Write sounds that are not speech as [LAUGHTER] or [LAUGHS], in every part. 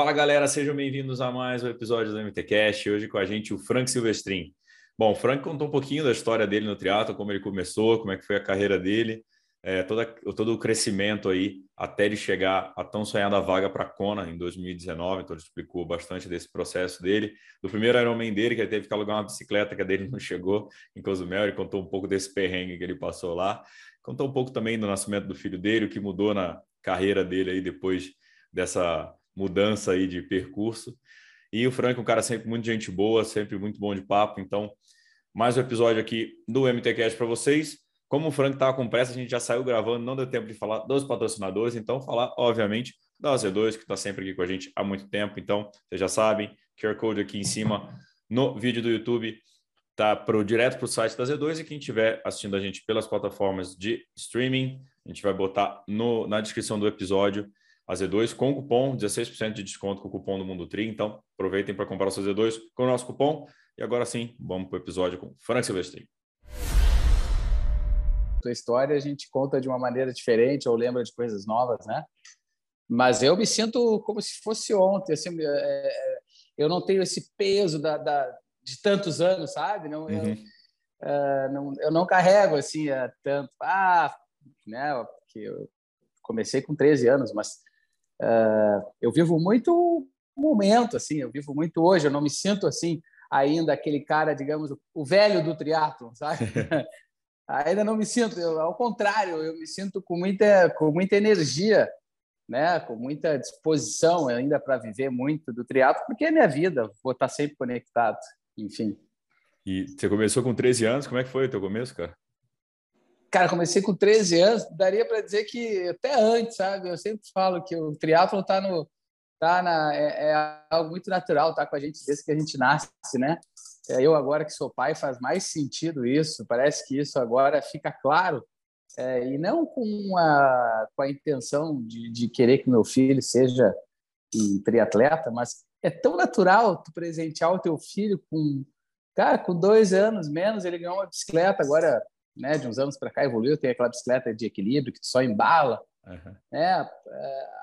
Fala galera, sejam bem-vindos a mais um episódio do MTCast. Hoje com a gente o Frank Silvestrin. Bom, o Frank contou um pouquinho da história dele no triatlo, como ele começou, como é que foi a carreira dele, é, toda, todo o crescimento aí até ele chegar a tão sonhada vaga para a Kona em 2019. Então ele explicou bastante desse processo dele, do primeiro Ironman dele, que ele teve que alugar uma bicicleta que a dele [LAUGHS] não chegou em Cozumel. Ele contou um pouco desse perrengue que ele passou lá, contou um pouco também do nascimento do filho dele, o que mudou na carreira dele aí depois dessa mudança aí de percurso. E o Frank, um cara sempre muito gente boa, sempre muito bom de papo. Então, mais um episódio aqui do MTCast para vocês. Como o Frank estava com pressa, a gente já saiu gravando, não deu tempo de falar dos patrocinadores, então falar, obviamente, da Z2, que está sempre aqui com a gente há muito tempo. Então, vocês já sabem, QR Code aqui em cima no vídeo do YouTube tá pro, direto para o site da Z2 e quem estiver assistindo a gente pelas plataformas de streaming, a gente vai botar no, na descrição do episódio a Z2 com cupom, 16% de desconto com o cupom do Mundo Tri. Então, aproveitem para comprar o seu Z2 com o nosso cupom. E agora sim, vamos para o episódio com Frank Silvestri. A história a gente conta de uma maneira diferente ou lembra de coisas novas, né? Mas eu me sinto como se fosse ontem. Assim, é, é, eu não tenho esse peso da, da de tantos anos, sabe? Não, uhum. eu, uh, não, eu não carrego assim uh, tanto. Ah, né? Porque eu comecei com 13 anos, mas eu vivo muito momento, assim, eu vivo muito hoje, eu não me sinto assim ainda aquele cara, digamos, o velho do triatlo, sabe? [LAUGHS] ainda não me sinto, eu, ao contrário, eu me sinto com muita, com muita energia, né? com muita disposição ainda para viver muito do triatlo, porque é minha vida, vou estar sempre conectado, enfim. E você começou com 13 anos, como é que foi o teu começo, cara? Cara, comecei com 13 anos, daria para dizer que até antes, sabe? Eu sempre falo que o triatlo está no tá na é, é, algo muito natural, tá com a gente desde que a gente nasce, né? É, eu agora que sou pai faz mais sentido isso. Parece que isso agora fica claro é, e não com a com a intenção de, de querer que meu filho seja um triatleta, mas é tão natural tu presentear o teu filho com cara com dois anos menos ele ganhou uma bicicleta agora né, de uns anos para cá evoluiu, tem aquela bicicleta de equilíbrio que só embala, uhum. né,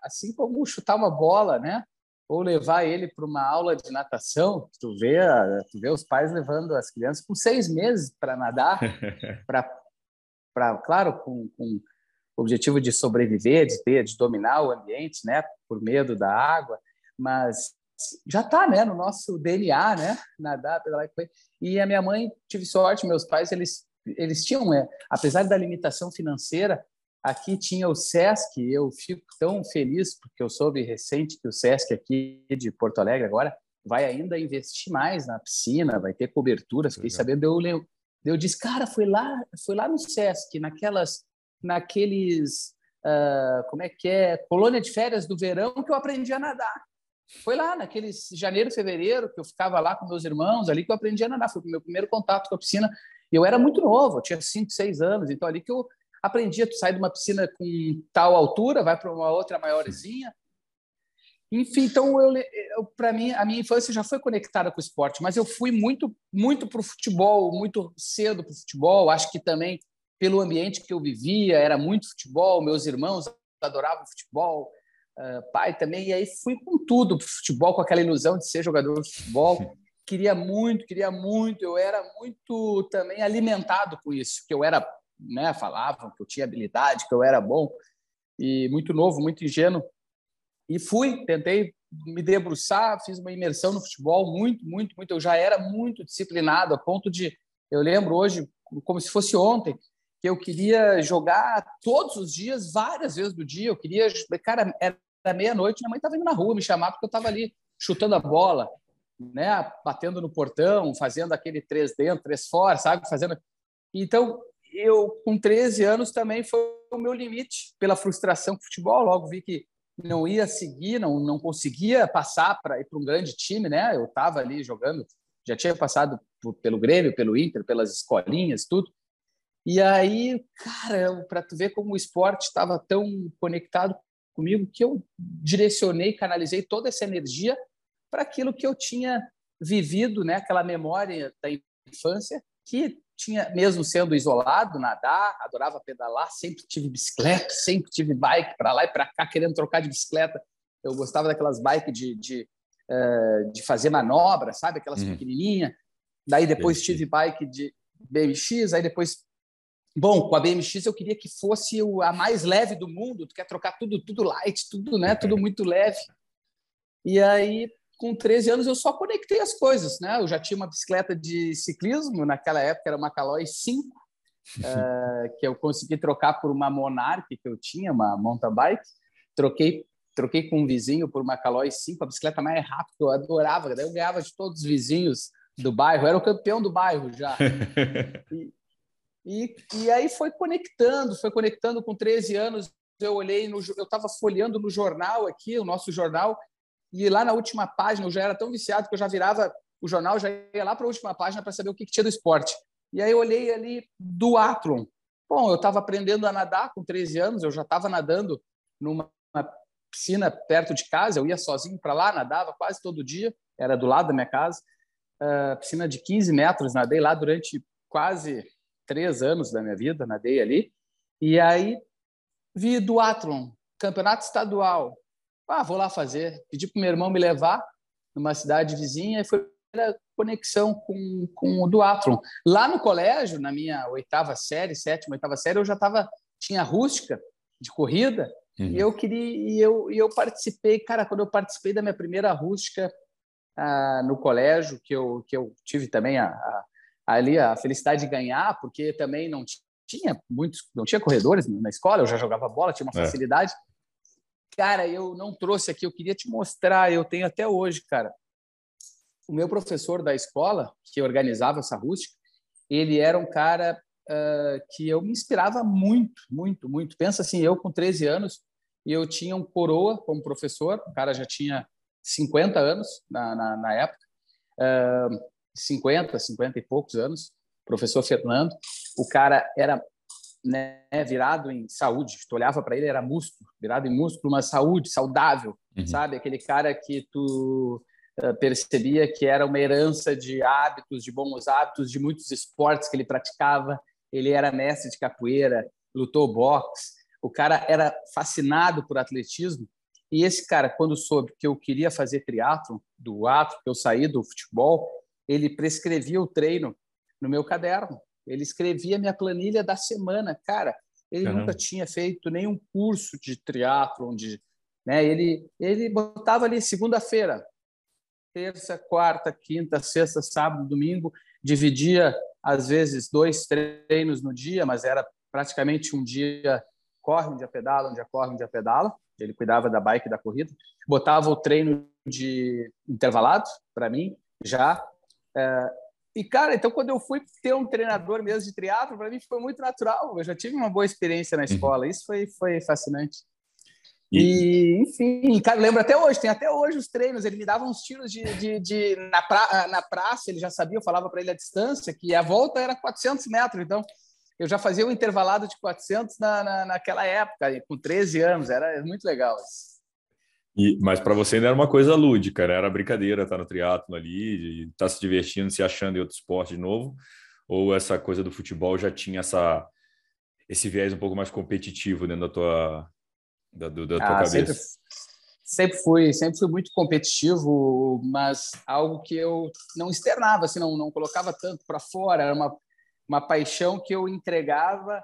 assim como chutar uma bola, né, ou levar ele para uma aula de natação, tu vê, tu vê os pais levando as crianças com seis meses para nadar, [LAUGHS] para, claro, com, com o objetivo de sobreviver, de ter, de dominar o ambiente, né, por medo da água, mas já está, né, no nosso DNA, né, nadar, pedalar e a minha mãe tive sorte, meus pais eles eles tinham, é, apesar da limitação financeira, aqui tinha o SESC, eu fico tão feliz porque eu soube recente que o SESC aqui de Porto Alegre agora vai ainda investir mais na piscina, vai ter cobertura, fiquei Legal. sabendo, eu, eu disse, cara, foi lá, foi lá no SESC, naquelas, naqueles, uh, como é que é, colônia de férias do verão que eu aprendi a nadar. Foi lá, naqueles janeiro, fevereiro, que eu ficava lá com meus irmãos, ali que eu aprendi a nadar. Foi o meu primeiro contato com a piscina. Eu era muito novo, eu tinha 5, 6 anos, então ali que eu aprendi, tu sai de uma piscina com tal altura, vai para uma outra maiorzinha. Enfim, então eu, eu para mim a minha infância já foi conectada com o esporte, mas eu fui muito muito para o futebol, muito cedo para o futebol. Acho que também pelo ambiente que eu vivia era muito futebol. Meus irmãos adoravam futebol, uh, pai também. E aí fui com tudo para futebol, com aquela ilusão de ser jogador de futebol [LAUGHS] queria muito, queria muito. Eu era muito também alimentado com isso, que eu era, né, falavam que eu tinha habilidade, que eu era bom e muito novo, muito ingênuo. E fui, tentei me debruçar, fiz uma imersão no futebol muito, muito, muito. Eu já era muito disciplinado a ponto de, eu lembro hoje como se fosse ontem, que eu queria jogar todos os dias, várias vezes do dia. Eu queria, cara, era meia-noite, minha mãe estava indo na rua me chamar porque eu estava ali chutando a bola, né, batendo no portão, fazendo aquele três dentro, três fora, sabe? Fazendo. Então, eu com 13 anos também foi o meu limite pela frustração com o futebol, logo vi que não ia seguir, não não conseguia passar para ir para um grande time, né? Eu estava ali jogando, já tinha passado por, pelo Grêmio, pelo Inter, pelas escolinhas, tudo. E aí, cara, para tu ver como o esporte estava tão conectado comigo que eu direcionei, canalizei toda essa energia para aquilo que eu tinha vivido, né? Aquela memória da infância que tinha, mesmo sendo isolado, nadar, adorava pedalar, sempre tive bicicleta, sempre tive bike para lá e para cá, querendo trocar de bicicleta. Eu gostava daquelas bikes de, de, uh, de fazer manobra, sabe? Aquelas uhum. pequenininhas. Daí depois tive bike de BMX, aí depois Bom, com a BMX eu queria que fosse a mais leve do mundo. Tu quer trocar tudo, tudo light, tudo, né? Tudo [LAUGHS] muito leve. E aí com 13 anos eu só conectei as coisas, né? Eu já tinha uma bicicleta de ciclismo, naquela época era uma Caloi 5, uh, que eu consegui trocar por uma Monarch que eu tinha, uma mountain bike. Troquei troquei com um vizinho por uma Caloi 5, a bicicleta mais rápida, eu adorava, daí eu ganhava de todos os vizinhos do bairro, era o campeão do bairro já. [LAUGHS] E, e, e aí foi conectando, foi conectando com 13 anos, eu olhei, no, eu estava folheando no jornal aqui, o nosso jornal, e lá na última página eu já era tão viciado que eu já virava o jornal, já ia lá para a última página para saber o que, que, tinha do esporte. E aí eu olhei ali do Athlon. Bom, eu estava aprendendo a nadar com 13 anos, eu já estava nadando numa piscina perto de casa, eu ia sozinho para lá, nadava quase todo dia, era do lado da minha casa. Uh, piscina de 15 metros, nadei lá durante quase três anos da minha vida, nadei ali. E aí vi do Athlon, campeonato estadual, ah, vou lá fazer. Pedi para o meu irmão me levar numa cidade vizinha e foi a conexão com, com o duatlon. Lá no colégio, na minha oitava série, sétima, oitava série, eu já estava tinha rústica de corrida uhum. e eu queria e eu, e eu participei, cara, quando eu participei da minha primeira rústica ah, no colégio, que eu que eu tive também a, a, ali a felicidade de ganhar, porque também não tinha muitos, não tinha corredores na escola, eu já jogava bola, tinha uma é. Cara, eu não trouxe aqui, eu queria te mostrar, eu tenho até hoje, cara. O meu professor da escola, que organizava essa rústica, ele era um cara uh, que eu me inspirava muito, muito, muito. Pensa assim, eu com 13 anos, e eu tinha um coroa como professor, o cara já tinha 50 anos na, na, na época, uh, 50, 50 e poucos anos, professor Fernando. O cara era né, virado em saúde. Tu olhava para ele, era músculo, virado em músculo, mas saúde, saudável, uhum. sabe? Aquele cara que tu uh, percebia que era uma herança de hábitos, de bons hábitos, de muitos esportes que ele praticava. Ele era mestre de capoeira, lutou boxe. O cara era fascinado por atletismo. E esse cara, quando soube que eu queria fazer triatlo, do ato que eu saí do futebol, ele prescrevia o treino no meu caderno. Ele escrevia minha planilha da semana. Cara, ele Caramba. nunca tinha feito nenhum curso de triatlon, de, né? Ele ele botava ali segunda-feira, terça, quarta, quinta, sexta, sábado, domingo, dividia às vezes dois treinos no dia, mas era praticamente um dia corre, um dia pedala, um dia corre, um dia pedala. Ele cuidava da bike da corrida. Botava o treino de intervalado para mim já. É, e, cara, então quando eu fui ter um treinador mesmo de triatlo, para mim foi muito natural. Eu já tive uma boa experiência na uhum. escola. Isso foi, foi fascinante. E... enfim, cara, lembro até hoje, tem até hoje os treinos. Ele me dava uns tiros de, de, de na, pra, na praça, ele já sabia, eu falava para ele a distância, que a volta era 400 metros. Então, eu já fazia um intervalado de 400 na, na, naquela época, com 13 anos, era muito legal. Isso. E, mas para você ainda era uma coisa lúdica, né? Era brincadeira estar tá no triatlo ali, estar tá se divertindo, se achando em outro esporte de novo? Ou essa coisa do futebol já tinha essa, esse viés um pouco mais competitivo dentro da tua, da, da tua ah, cabeça? Sempre, sempre fui, sempre fui muito competitivo, mas algo que eu não externava, assim, não, não colocava tanto para fora, era uma, uma paixão que eu entregava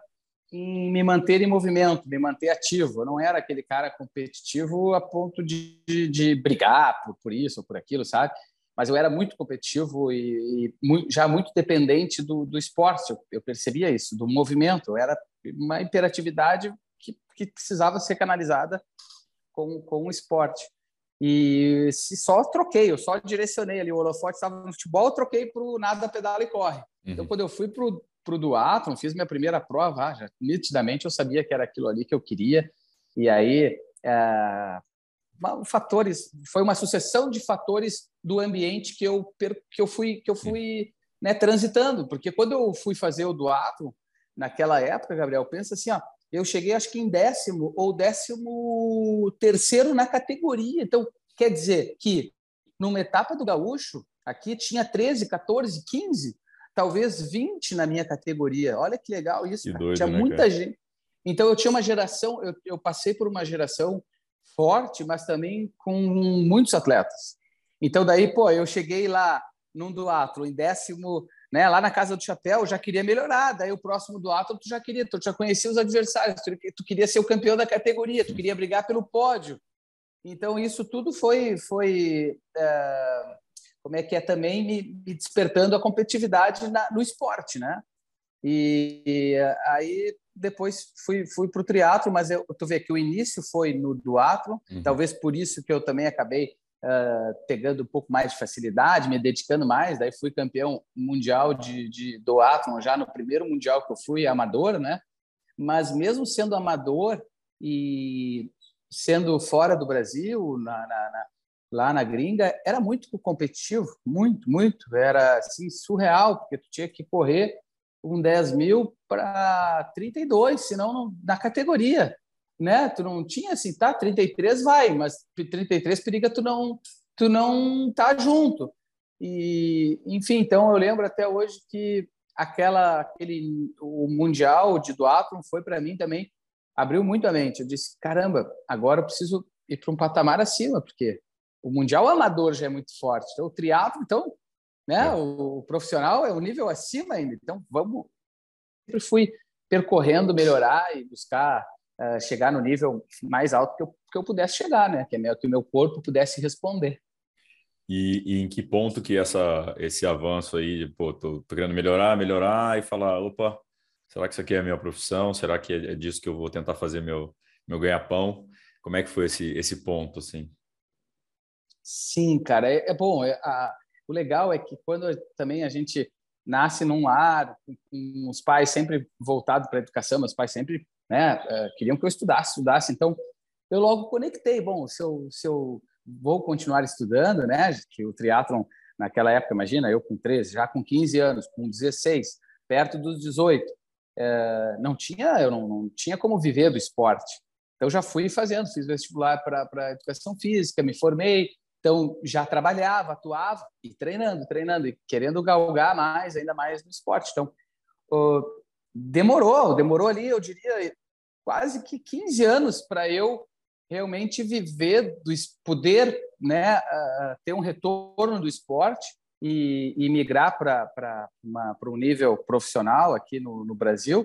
em me manter em movimento, me manter ativo. Eu não era aquele cara competitivo a ponto de, de, de brigar por, por, isso ou por aquilo, sabe? Mas eu era muito competitivo e, e muito, já muito dependente do, do esporte. Eu, eu, percebia isso, do movimento. Eu era uma imperatividade que, que precisava ser canalizada com, com o esporte. E se só troquei, eu só direcionei ali. O holofote estava no futebol, eu troquei para o nada, pedala e corre. Então, uhum. Então, quando eu fui para o para o duatlon, fiz minha primeira prova, ah, já, nitidamente eu sabia que era aquilo ali que eu queria. E aí, é, fatores, foi uma sucessão de fatores do ambiente que eu que eu fui que eu fui né, transitando, porque quando eu fui fazer o duato naquela época, Gabriel, pensa assim, ó, eu cheguei acho que em décimo ou décimo terceiro na categoria. Então, quer dizer que numa etapa do gaúcho, aqui tinha 13, 14, 15, talvez 20 na minha categoria. Olha que legal isso. Que doido, tinha né, muita cara? gente. Então eu tinha uma geração, eu, eu passei por uma geração forte, mas também com muitos atletas. Então daí, pô, eu cheguei lá num duatlo em décimo, né, lá na casa do chapéu, já queria melhorar. Daí o próximo duatlo tu já queria, tu já conhecia os adversários, tu, tu queria ser o campeão da categoria, tu queria brigar pelo pódio. Então isso tudo foi foi é, como é que é também me, me despertando a competitividade na, no esporte, né? E, e aí depois fui, fui para o triatlo, mas eu, tu vê que o início foi no duatlo, uhum. talvez por isso que eu também acabei uh, pegando um pouco mais de facilidade, me dedicando mais, daí fui campeão mundial de, de duatlo já no primeiro mundial que eu fui amador, né? Mas mesmo sendo amador e sendo fora do Brasil, na, na, na, lá na gringa, era muito competitivo, muito, muito, era assim surreal, porque tu tinha que correr um 10 mil para 32, senão na categoria, né? Tu não tinha assim, tá, 33 vai, mas 33 periga tu não tu não tá junto. E enfim, então eu lembro até hoje que aquela aquele o mundial de duathlon foi para mim também abriu muito a mente. Eu disse, caramba, agora eu preciso ir para um patamar acima, porque o mundial amador já é muito forte. Então o triatlo, então né? É. O, o, profissional é um nível acima ainda. Então, vamos. Sempre fui percorrendo, melhorar e buscar uh, chegar no nível mais alto que eu, que eu pudesse chegar, né? Que, é meu, que o meu corpo pudesse responder. E, e, em que ponto que essa, esse avanço aí, pô, tô, tô querendo melhorar, melhorar e falar, opa, será que isso aqui é a minha profissão? Será que é, é disso que eu vou tentar fazer meu, meu ganha-pão? Como é que foi esse, esse ponto, assim? Sim, cara, é, é bom. É, a, o legal é que quando também a gente nasce num lar, com os pais sempre voltados para a educação, meus pais sempre né, eh, queriam que eu estudasse, estudasse. Então, eu logo conectei. Bom, se eu, se eu vou continuar estudando, né, que o triatlon naquela época, imagina, eu com 13, já com 15 anos, com 16, perto dos 18, é, eh, não tinha, eu não, não tinha como viver do esporte. Então, já fui fazendo, fiz vestibular para educação física, me formei, então, já trabalhava, atuava e treinando, treinando e querendo galgar mais, ainda mais no esporte. Então, demorou, demorou ali, eu diria, quase que 15 anos para eu realmente viver, do poder né, ter um retorno do esporte e, e migrar para um nível profissional aqui no, no Brasil,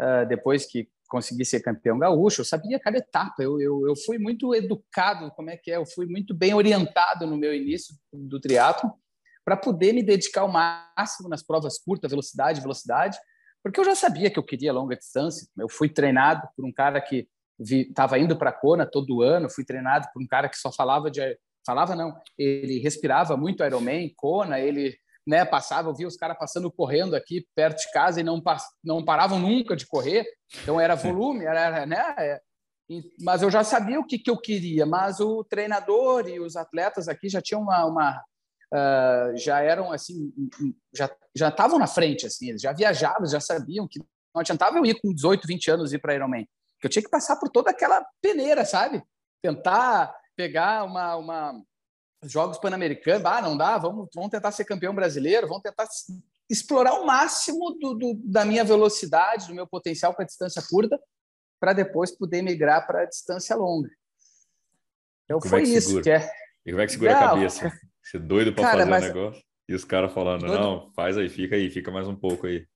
uh, depois que consegui ser campeão gaúcho, eu sabia cada etapa, eu, eu, eu fui muito educado, como é que é, eu fui muito bem orientado no meu início do triatlo para poder me dedicar ao máximo nas provas curtas, velocidade, velocidade, porque eu já sabia que eu queria longa distância, eu fui treinado por um cara que estava indo para Kona todo ano, fui treinado por um cara que só falava de falava não, ele respirava muito Ironman, Kona, ele né, passava, eu via os caras passando correndo aqui perto de casa e não, não paravam nunca de correr, então era volume, era, né, é, mas eu já sabia o que, que eu queria, mas o treinador e os atletas aqui já tinham uma, uma uh, já eram assim, já já estavam na frente assim, eles já viajavam, já sabiam que não adiantava eu ir com 18, 20 anos ir para Ironman, que eu tinha que passar por toda aquela peneira, sabe? Tentar pegar uma, uma Jogos Pan-Americanos, ah, não dá, vamos, vamos tentar ser campeão brasileiro, vamos tentar explorar o máximo do, do da minha velocidade, do meu potencial para a distância curta, para depois poder migrar para a distância longa. Então como foi é que isso. Que é... E como é que segura não, a cabeça? Você é doido para fazer o mas... um negócio? E os caras falando, doido... não, faz aí, fica aí, fica mais um pouco aí.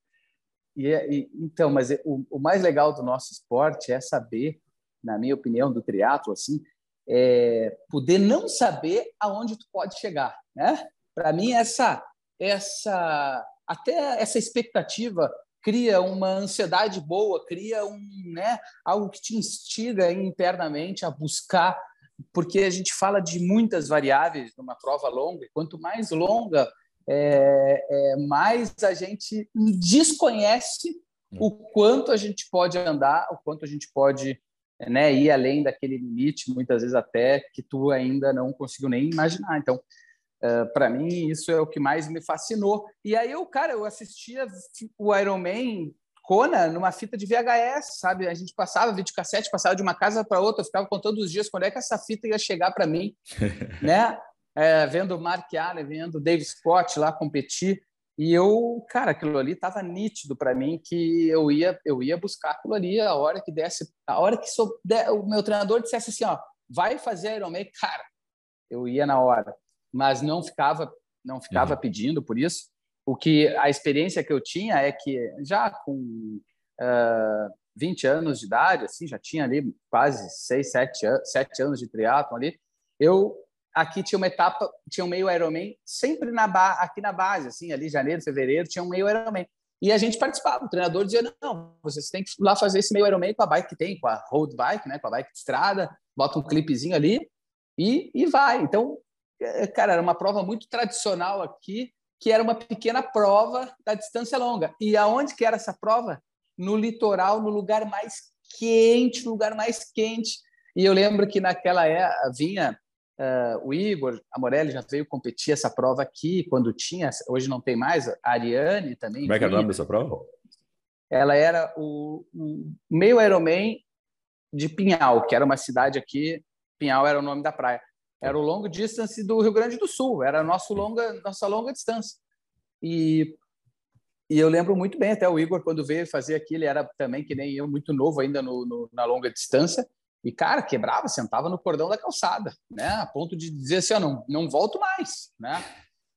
E, é, e então, mas é, o, o mais legal do nosso esporte é saber, na minha opinião, do triatlo, assim, é, poder não saber aonde tu pode chegar, né? Para mim essa essa até essa expectativa cria uma ansiedade boa, cria um, né, algo que te instiga internamente a buscar, porque a gente fala de muitas variáveis numa prova longa, e quanto mais longa, é, é, mais a gente desconhece o quanto a gente pode andar, o quanto a gente pode né, ir além daquele limite, muitas vezes até que tu ainda não conseguiu nem imaginar. Então, uh, para mim, isso é o que mais me fascinou. E aí, eu, cara, eu assistia o Iron Man Kona numa fita de VHS, sabe? A gente passava videocassete, passava de uma casa para outra, ficava contando os dias quando é que essa fita ia chegar para mim, [LAUGHS] né? É, vendo o Mark Allen, vendo o Dave Scott lá competir. E eu, cara, aquilo ali estava nítido para mim que eu ia, eu ia buscar aquilo ali a hora que desse, a hora que sou, o meu treinador dissesse assim, ó, vai fazer Ironman, cara, eu ia na hora, mas não ficava, não ficava uhum. pedindo por isso. O que a experiência que eu tinha é que já com uh, 20 anos de idade, assim, já tinha ali quase 6, 7, 7 anos de triatlon ali, eu aqui tinha uma etapa, tinha um meio Ironman, sempre na aqui na base, assim, ali janeiro, fevereiro, tinha um meio Ironman. E a gente participava, o treinador dizia, não, vocês têm que ir lá fazer esse meio Ironman com a bike que tem, com a road bike, né, com a bike de estrada, bota um clipezinho ali e, e vai. Então, é, cara, era uma prova muito tradicional aqui, que era uma pequena prova da distância longa. E aonde que era essa prova? No litoral, no lugar mais quente, no lugar mais quente. E eu lembro que naquela época vinha Uh, o Igor a Morelli já veio competir essa prova aqui quando tinha, hoje não tem mais, a Ariane também. Como é que é o nome dessa prova? Ela era o, o meio Ironman de Pinhal, que era uma cidade aqui, Pinhal era o nome da praia. Era o longo distance do Rio Grande do Sul, era nosso longa, nossa longa distância. E, e eu lembro muito bem, até o Igor, quando veio fazer aqui, ele era também, que nem eu, muito novo ainda no, no na longa distância, e, cara, quebrava, sentava no cordão da calçada, né? A ponto de dizer assim, não, não volto mais, né?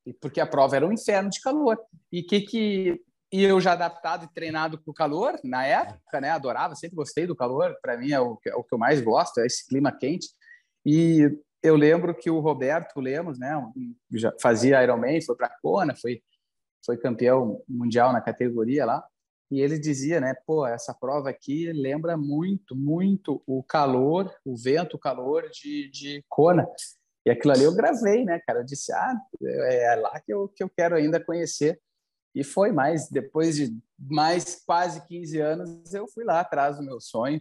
E porque a prova era um inferno de calor. E que que e eu já adaptado e treinado para o calor na época, né? Adorava, sempre gostei do calor. Para mim é o, é o, que eu mais gosto, é esse clima quente. E eu lembro que o Roberto Lemos, né? Já fazia Ironman, foi para Kona, foi foi campeão mundial na categoria lá e ele dizia, né, pô, essa prova aqui lembra muito, muito o calor, o vento, o calor de, de Kona. E aquilo ali eu gravei, né, cara? Eu disse, ah, é, é lá que eu, que eu quero ainda conhecer. E foi mais, depois de mais quase 15 anos, eu fui lá atrás do meu sonho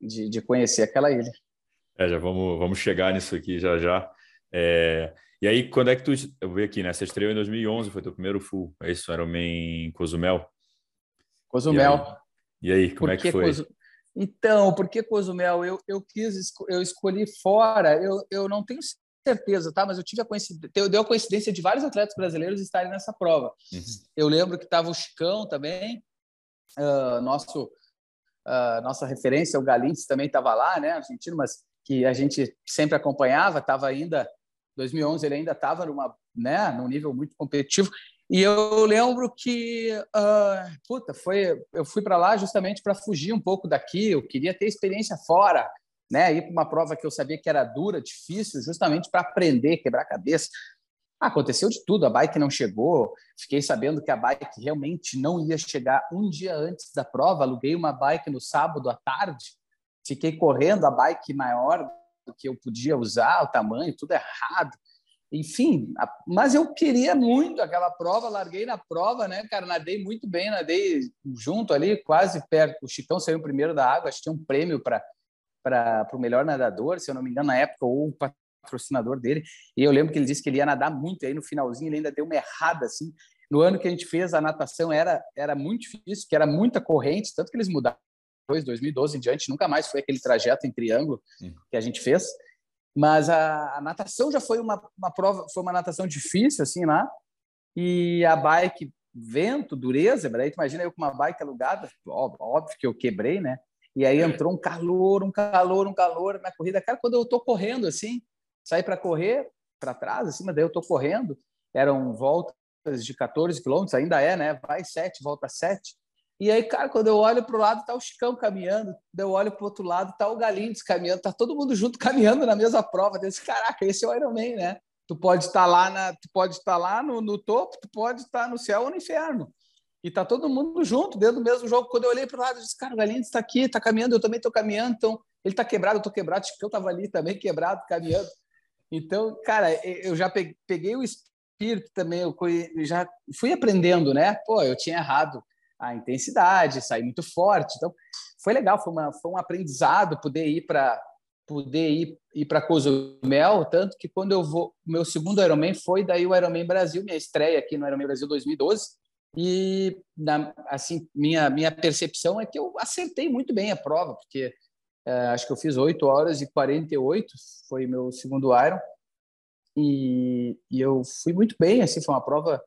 de, de conhecer aquela ilha. É, já vamos, vamos chegar nisso aqui já já. É, e aí, quando é que tu... Eu vi aqui, né? Você estreou em 2011, foi teu primeiro full. É isso, era o Main Cozumel? Cozumel. E aí, e aí como é que, foi? Cozu... Então, por que Cozumel? Eu, eu quis, eu escolhi fora, eu, eu não tenho certeza, tá? Mas eu tive a coincidência, deu a coincidência de vários atletas brasileiros estarem nessa prova. Uhum. Eu lembro que estava o Chicão também, uh, nosso uh, nossa referência, o Galintz também estava lá, né, argentino, mas que a gente sempre acompanhava, estava ainda 2011 ele ainda estava numa, né, num nível muito competitivo. E eu lembro que, uh, puta, foi, eu fui para lá justamente para fugir um pouco daqui. Eu queria ter experiência fora, né? Ir para uma prova que eu sabia que era dura, difícil, justamente para aprender, quebrar a cabeça. Ah, aconteceu de tudo. A bike não chegou. Fiquei sabendo que a bike realmente não ia chegar um dia antes da prova. Aluguei uma bike no sábado à tarde. Fiquei correndo a bike maior do que eu podia usar, o tamanho, tudo errado enfim, mas eu queria muito aquela prova, larguei na prova, né, cara, nadei muito bem, nadei junto ali, quase perto, o Chicão saiu primeiro da água, acho que tinha um prêmio para para o melhor nadador, se eu não me engano, na época, ou o patrocinador dele, e eu lembro que ele disse que ele ia nadar muito, e aí no finalzinho ele ainda deu uma errada, assim, no ano que a gente fez a natação era, era muito difícil, que era muita corrente, tanto que eles mudaram depois, 2012 em diante, nunca mais foi aquele trajeto em triângulo que a gente fez, mas a, a, natação já foi uma, uma prova, foi uma natação difícil, assim, lá. E a bike, vento, dureza, daí tu imagina eu com uma bike alugada, óbvio, óbvio que eu quebrei, né? E aí entrou um calor, um calor, um calor na corrida. Cara, quando eu tô correndo, assim, saí para correr para trás, assim, mas daí eu tô correndo, eram voltas de 14 quilômetros, ainda é, né? Vai 7, volta 7. E aí, cara, quando eu olho para o lado, tá o Chicão caminhando, eu olho para o outro lado, tá o Galindes caminhando, tá todo mundo junto [LAUGHS] caminhando na mesma prova. Eu disse, caraca, esse é o Ironman, né? Tu pode estar lá, na, tu pode estar lá no, no topo, tu pode estar no céu ou no inferno. E tá todo mundo junto, dentro do mesmo jogo. Quando eu olhei para o lado, eu disse, cara, o Galindes está aqui, está caminhando, eu também estou caminhando, então ele está quebrado, eu estou quebrado, Chicão estava ali também quebrado, caminhando. Então, cara, eu já peguei o espírito também, eu já fui aprendendo, né? Pô, eu tinha errado a intensidade, sair muito forte. Então, foi legal, foi, uma, foi um aprendizado poder ir para poder ir, ir para Cozumel, tanto que quando eu vou, meu segundo Ironman foi daí o Ironman Brasil, minha estreia aqui no Ironman Brasil 2012, e na, assim minha minha percepção é que eu acertei muito bem a prova, porque é, acho que eu fiz 8 horas e 48, foi meu segundo Iron, e, e eu fui muito bem, assim, foi uma prova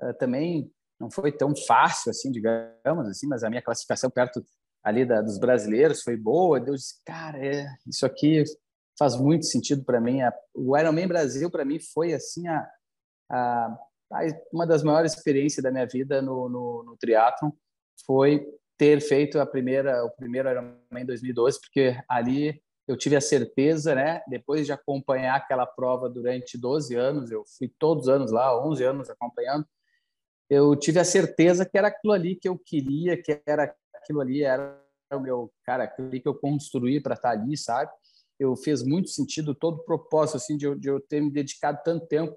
é, também não foi tão fácil assim, digamos assim, mas a minha classificação perto ali da, dos brasileiros foi boa. Deus cara, é, isso aqui faz muito sentido para mim. O Ironman Brasil para mim foi assim a, a, a, uma das maiores experiências da minha vida no, no, no triatlon foi ter feito a primeira o primeiro Ironman em 2012, porque ali eu tive a certeza, né, depois de acompanhar aquela prova durante 12 anos, eu fui todos os anos lá, 11 anos acompanhando, eu tive a certeza que era aquilo ali que eu queria, que era aquilo ali era o meu, cara, aquilo ali que eu construí para estar ali, sabe? Eu fez muito sentido todo o propósito assim de eu, de eu ter me dedicado tanto tempo.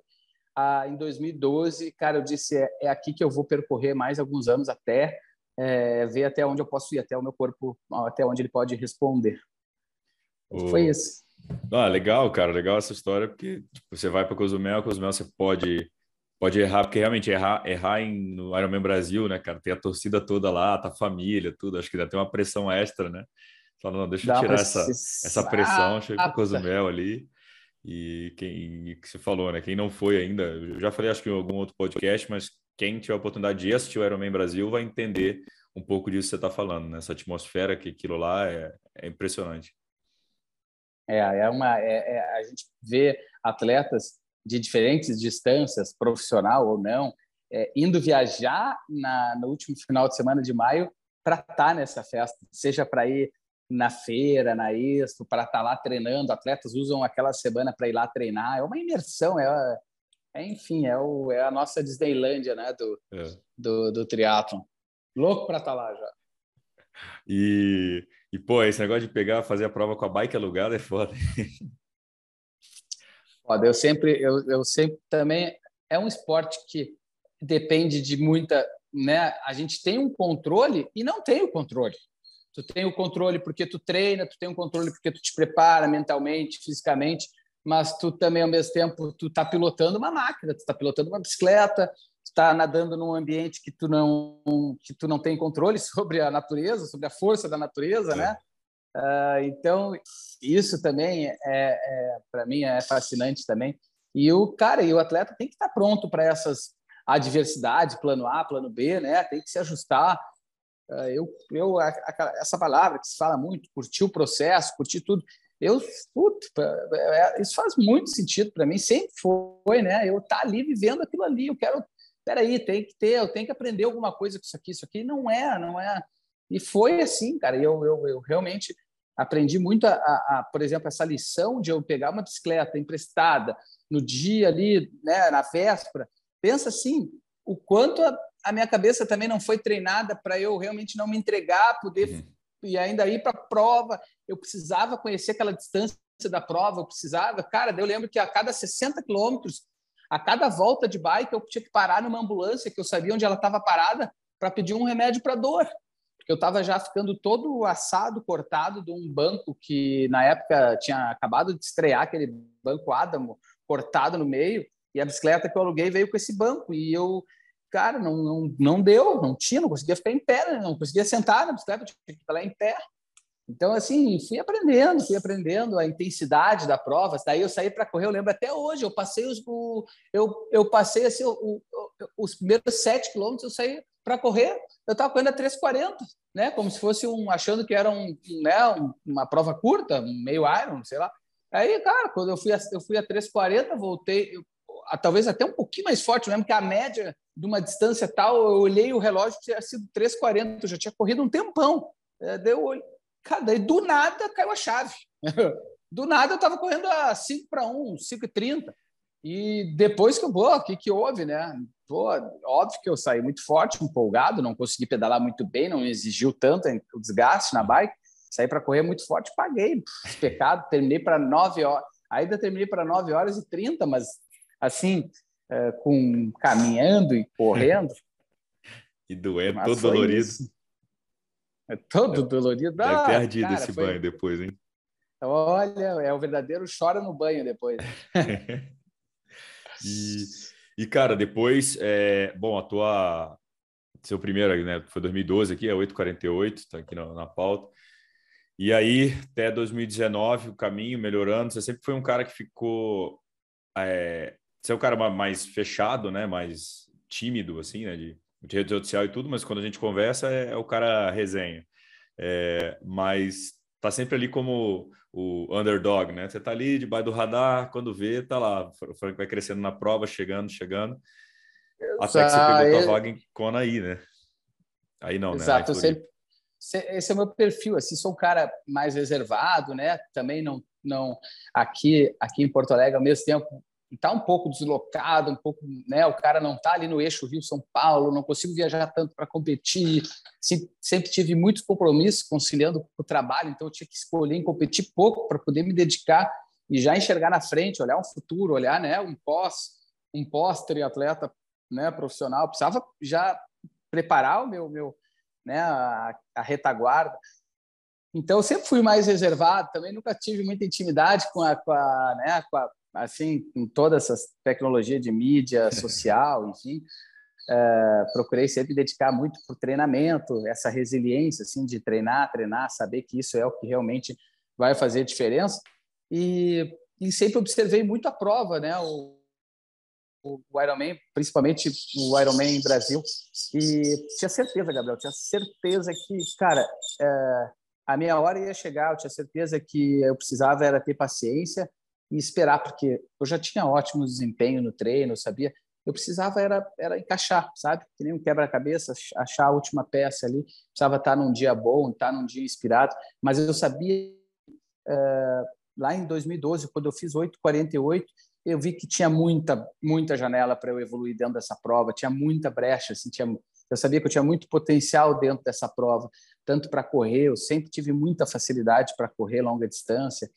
Ah, em 2012, cara, eu disse é, é, aqui que eu vou percorrer mais alguns anos até é, ver até onde eu posso ir, até o meu corpo, até onde ele pode responder. Oh. Foi isso. Ah, legal, cara, legal essa história, porque tipo, você vai para Cozumel, Cozumel você pode pode errar, porque realmente errar, errar em, no Ironman Brasil, né, cara? Tem a torcida toda lá, tá a família, tudo. Acho que ainda tem uma pressão extra, né? Falando, não, deixa eu tirar essa, essa pressão, chega com o Cozumel ali. E quem que você falou, né? Quem não foi ainda, eu já falei, acho que em algum outro podcast, mas quem tiver a oportunidade de assistir o Ironman Brasil vai entender um pouco disso que você está falando, né? Essa atmosfera que aquilo lá é, é impressionante. É, é uma, é, é, a gente vê atletas de diferentes distâncias, profissional ou não, é, indo viajar na, no último final de semana de maio para estar tá nessa festa, seja para ir na feira, na Expo, para estar tá lá treinando. Atletas usam aquela semana para ir lá treinar. É uma imersão, é, é enfim, é, o, é a nossa Disneylândia né, do, é. do, do triatlon. Louco para estar tá lá já. E, e, pô, esse negócio de pegar, fazer a prova com a bike alugada é foda. [LAUGHS] Foda. Eu sempre, eu, eu sempre também é um esporte que depende de muita, né? A gente tem um controle e não tem o controle. Tu tem o controle porque tu treina, tu tem o controle porque tu te prepara mentalmente, fisicamente, mas tu também ao mesmo tempo tu tá pilotando uma máquina, tu tá pilotando uma bicicleta, tu tá nadando num ambiente que tu não que tu não tem controle [LAUGHS] sobre a natureza, sobre a força da natureza, é. né? Uh, então, isso também, é, é para mim, é fascinante também. E o cara, e o atleta tem que estar pronto para essas adversidades, plano A, plano B, né? Tem que se ajustar. Uh, eu, eu a, a, essa palavra que se fala muito, curtir o processo, curtir tudo. Eu, puto, é, isso faz muito sentido para mim. Sempre foi, né? Eu estar tá ali vivendo aquilo ali. Eu quero, peraí, tem que ter, eu tenho que aprender alguma coisa com isso aqui. Isso aqui não é, não é. E foi assim, cara. Eu, eu, eu realmente aprendi muito, a, a, por exemplo, essa lição de eu pegar uma bicicleta emprestada no dia ali, né, na véspera. Pensa assim, o quanto a, a minha cabeça também não foi treinada para eu realmente não me entregar, poder uhum. e ainda ir para a prova. Eu precisava conhecer aquela distância da prova, eu precisava. Cara, eu lembro que a cada 60 quilômetros, a cada volta de bike, eu tinha que parar numa ambulância que eu sabia onde ela estava parada para pedir um remédio para dor eu estava já ficando todo assado, cortado de um banco que na época tinha acabado de estrear aquele banco Adamo, cortado no meio, e a bicicleta que eu aluguei veio com esse banco e eu, cara, não, não, não deu, não tinha, não conseguia ficar em pé, né? não conseguia sentar na bicicleta, tinha que ficar lá em pé. Então, assim, fui aprendendo, fui aprendendo a intensidade da prova. Daí eu saí para correr, eu lembro até hoje, eu passei os, o, eu, eu passei assim, o, o, os primeiros sete quilômetros, eu saí para correr, eu estava correndo a 3,40, né? Como se fosse um, achando que era um, né? uma prova curta, um meio iron, sei lá. Aí, cara, quando eu fui a, eu fui a 3,40, voltei, eu, a, talvez até um pouquinho mais forte, mesmo que a média de uma distância tal, eu olhei o relógio, tinha sido 3,40, eu já tinha corrido um tempão. É, daí eu, cara, daí do nada caiu a chave. [LAUGHS] do nada eu estava correndo a 5 para 1, 5,30. E depois que eu, pô, o que, que houve, né? Pô, óbvio que eu saí muito forte, empolgado, não consegui pedalar muito bem, não exigiu tanto o desgaste na bike. Saí para correr muito forte, paguei esse pecado, terminei para 9 horas. Ainda terminei para 9 horas e 30, mas assim, é, com caminhando e correndo. [LAUGHS] e doendo, todo dolorido. Isso. É todo dolorido. Deve ter ah, ardido cara, esse foi... banho depois, hein? Olha, é o verdadeiro chora no banho depois. [LAUGHS] e, e, cara, depois, é, bom, a tua seu primeiro, né, foi 2012 aqui, é 848, está aqui na, na pauta. E aí, até 2019, o caminho melhorando. Você sempre foi um cara que ficou. É, você é um cara mais fechado, né? Mais tímido, assim, né? De, de rede social e tudo, mas quando a gente conversa é, é o cara resenha. É, mas tá sempre ali como o underdog, né? Você tá ali debaixo do radar, quando vê, tá lá. O Frank vai crescendo na prova, chegando, chegando. Até que você pegou tua vaga em Kona aí, né? Aí não, Exato, né? Exato, sempre... esse é o meu perfil, assim, sou um cara mais reservado, né? Também não, não aqui, aqui em Porto Alegre, ao mesmo tempo, está um pouco deslocado, um pouco, né? O cara não está ali no eixo Rio São Paulo, não consigo viajar tanto para competir. Sempre tive muitos compromissos conciliando com o trabalho, então eu tinha que escolher em competir pouco para poder me dedicar e já enxergar na frente, olhar um futuro, olhar, né? Um pós, um pós triatleta né, profissional, precisava já preparar o meu, meu né, a, a retaguarda. Então, eu sempre fui mais reservado, também nunca tive muita intimidade com a, com a, né, com a assim, com toda essa tecnologia de mídia [LAUGHS] social, enfim. É, procurei sempre dedicar muito para o treinamento, essa resiliência, assim, de treinar, treinar, saber que isso é o que realmente vai fazer diferença. E, e sempre observei muito a prova, né? O, o Ironman, principalmente o Ironman Brasil, e tinha certeza, Gabriel, tinha certeza que, cara, é, a minha hora ia chegar, eu tinha certeza que eu precisava era ter paciência e esperar, porque eu já tinha ótimo desempenho no treino, eu sabia, eu precisava era, era encaixar, sabe? Que nem um quebra-cabeça, achar a última peça ali, precisava estar num dia bom, estar num dia inspirado, mas eu sabia, é, lá em 2012, quando eu fiz 8,48, eu vi que tinha muita, muita janela para eu evoluir dentro dessa prova, tinha muita brecha, assim, tinha, eu sabia que eu tinha muito potencial dentro dessa prova, tanto para correr, eu sempre tive muita facilidade para correr longa distância,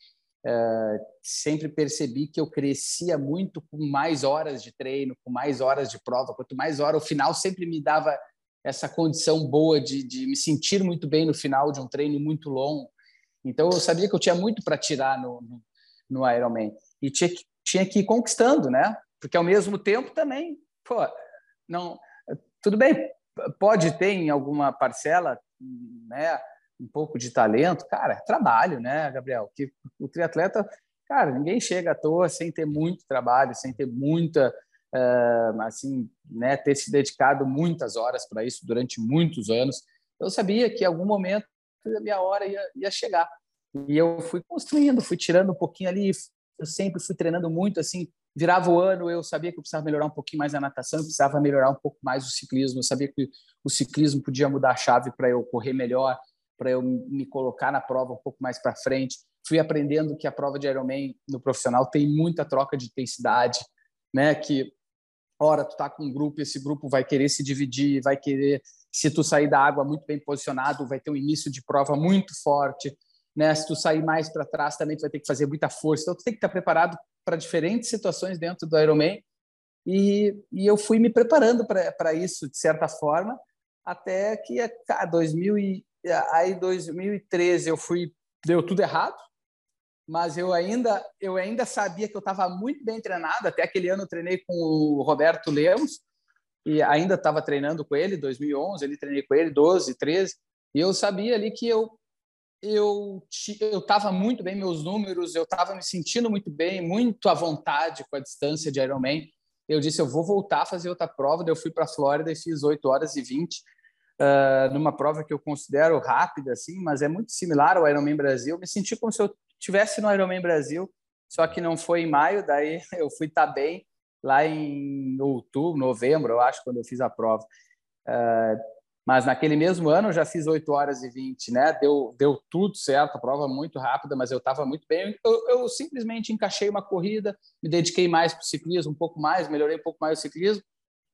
sempre percebi que eu crescia muito com mais horas de treino, com mais horas de prova, quanto mais hora, o final sempre me dava essa condição boa de, de me sentir muito bem no final de um treino muito longo. Então, eu sabia que eu tinha muito para tirar no, no, no Ironman. E tinha que tinha que ir conquistando, né? Porque ao mesmo tempo também, pô, não, tudo bem, pode ter em alguma parcela, né, um pouco de talento, cara, trabalho, né, Gabriel? Que o triatleta, cara, ninguém chega à toa sem ter muito trabalho, sem ter muita, uh, assim, né, ter se dedicado muitas horas para isso durante muitos anos. Eu sabia que em algum momento a minha hora ia, ia chegar. E eu fui construindo, fui tirando um pouquinho ali, eu sempre fui treinando muito, assim, virava o ano, eu sabia que eu precisava melhorar um pouquinho mais a natação, eu precisava melhorar um pouco mais o ciclismo, eu sabia que o ciclismo podia mudar a chave para eu correr melhor, para eu me colocar na prova um pouco mais para frente. Fui aprendendo que a prova de Ironman no profissional tem muita troca de intensidade, né? Que hora tu tá com um grupo, esse grupo vai querer se dividir, vai querer se tu sair da água muito bem posicionado, vai ter um início de prova muito forte né? Se tu sair mais para trás, também tu vai ter que fazer muita força. Então, tu tem que estar preparado para diferentes situações dentro do Ironman. E, e eu fui me preparando para isso, de certa forma, até que a 2000 e, aí 2013 eu fui deu tudo errado, mas eu ainda eu ainda sabia que eu estava muito bem treinado. Até aquele ano eu treinei com o Roberto Lemos e ainda estava treinando com ele, 2011, ele treinei com ele 12, 13, e eu sabia ali que eu eu eu estava muito bem meus números, eu estava me sentindo muito bem, muito à vontade com a distância de Ironman. Eu disse eu vou voltar a fazer outra prova. Daí eu fui para a Flórida e fiz 8 horas e 20 uh, numa prova que eu considero rápida assim, mas é muito similar ao Ironman Brasil. Me senti como se eu tivesse no Ironman Brasil, só que não foi em maio. Daí [LAUGHS] eu fui estar tá bem lá em outubro, novembro, eu acho, quando eu fiz a prova. Uh, mas naquele mesmo ano eu já fiz 8 horas e 20, né? Deu, deu tudo certo, a prova muito rápida, mas eu estava muito bem. Eu, eu, simplesmente encaixei uma corrida, me dediquei mais para o ciclismo, um pouco mais, melhorei um pouco mais o ciclismo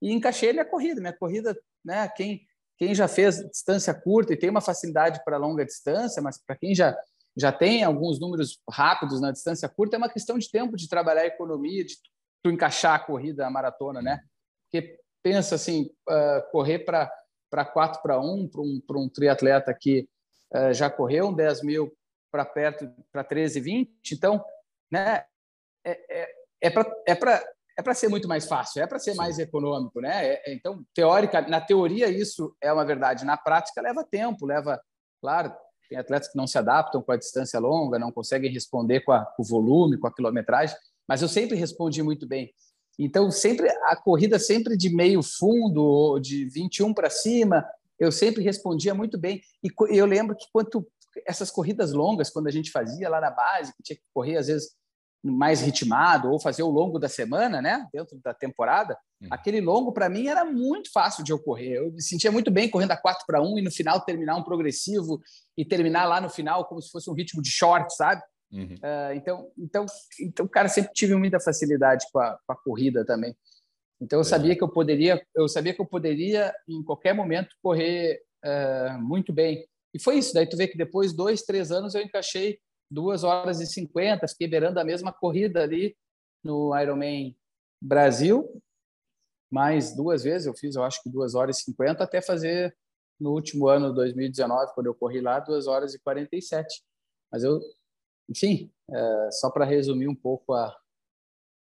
e encaixei minha corrida. Minha corrida, né? Quem, quem já fez distância curta e tem uma facilidade para longa distância, mas para quem já, já tem alguns números rápidos na distância curta, é uma questão de tempo de trabalhar a economia, de tu encaixar a corrida, a maratona, né? Porque pensa assim, uh, correr para para 4 para 1, para um, um triatleta que uh, já correu um 10 mil para perto, para 13, 20. Então, né, é, é, é para é é para ser muito mais fácil, é para ser Sim. mais econômico, né? É, é, então, teórica, na teoria isso é uma verdade, na prática leva tempo, leva, claro, tem atletas que não se adaptam com a distância longa, não conseguem responder com, a, com o volume, com a quilometragem, mas eu sempre respondi muito bem. Então, sempre a corrida sempre de meio fundo ou de 21 para cima, eu sempre respondia muito bem. E eu lembro que quanto essas corridas longas, quando a gente fazia lá na base, que tinha que correr às vezes mais ritmado ou fazer o longo da semana, né, dentro da temporada, uhum. aquele longo para mim era muito fácil de ocorrer. Eu me sentia muito bem correndo a 4 para 1 e no final terminar um progressivo e terminar lá no final como se fosse um ritmo de short, sabe? Uhum. Uh, então, então, então, cara, sempre tive muita facilidade com a, com a corrida também. Então, eu é. sabia que eu poderia, eu sabia que eu poderia em qualquer momento correr uh, muito bem. E foi isso. Daí tu vê que depois dois, três anos eu encaixei duas horas e cinquenta, fiquei beirando a mesma corrida ali no Ironman Brasil. Mais duas vezes eu fiz, eu acho que duas horas e cinquenta, até fazer no último ano, 2019, quando eu corri lá, duas horas e quarenta e sete. Mas eu enfim, é, só para resumir um pouco a,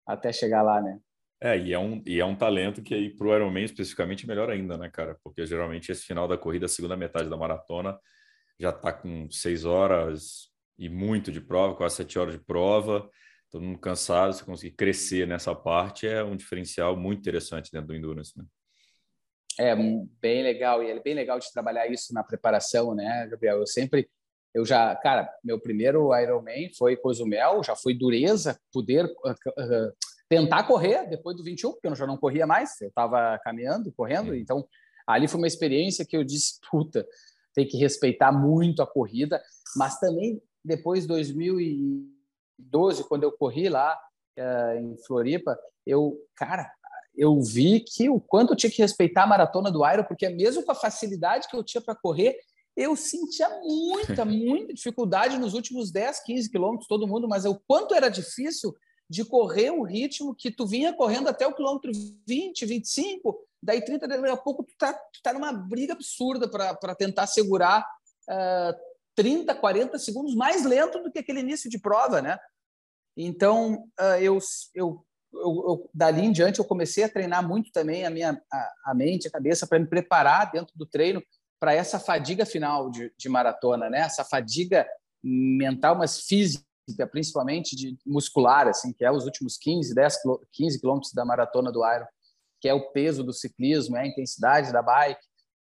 até chegar lá, né? É, e é um, e é um talento que aí para o Ironman especificamente é melhor ainda, né, cara? Porque geralmente esse final da corrida, a segunda metade da maratona, já está com seis horas e muito de prova, quase sete horas de prova, todo mundo cansado, você conseguir crescer nessa parte é um diferencial muito interessante dentro do Endurance, né? É, bem legal, e é bem legal de trabalhar isso na preparação, né, Gabriel? Eu sempre eu já, cara, meu primeiro Ironman foi Cozumel, já foi dureza, poder uh, uh, tentar correr depois do 21, porque eu já não corria mais, eu estava caminhando, correndo, então ali foi uma experiência que eu disse, puta, tem que respeitar muito a corrida, mas também depois de 2012, quando eu corri lá uh, em Floripa, eu, cara, eu vi que o quanto eu tinha que respeitar a maratona do Iron, porque mesmo com a facilidade que eu tinha para correr, eu sentia muita, [LAUGHS] muita dificuldade nos últimos 10, 15 quilômetros, todo mundo, mas o quanto era difícil de correr o ritmo que tu vinha correndo até o quilômetro 20, 25, daí 30, daqui a pouco tu tá, tu tá numa briga absurda para tentar segurar uh, 30, 40 segundos mais lento do que aquele início de prova, né? Então, uh, eu, eu, eu, eu, dali em diante, eu comecei a treinar muito também a minha a, a mente, a cabeça, para me preparar dentro do treino para essa fadiga final de, de, maratona, né? Essa fadiga mental, mas física, principalmente de muscular, assim, que é os últimos 15, 10, 15 quilômetros da maratona do Iron, que é o peso do ciclismo, é a intensidade da bike,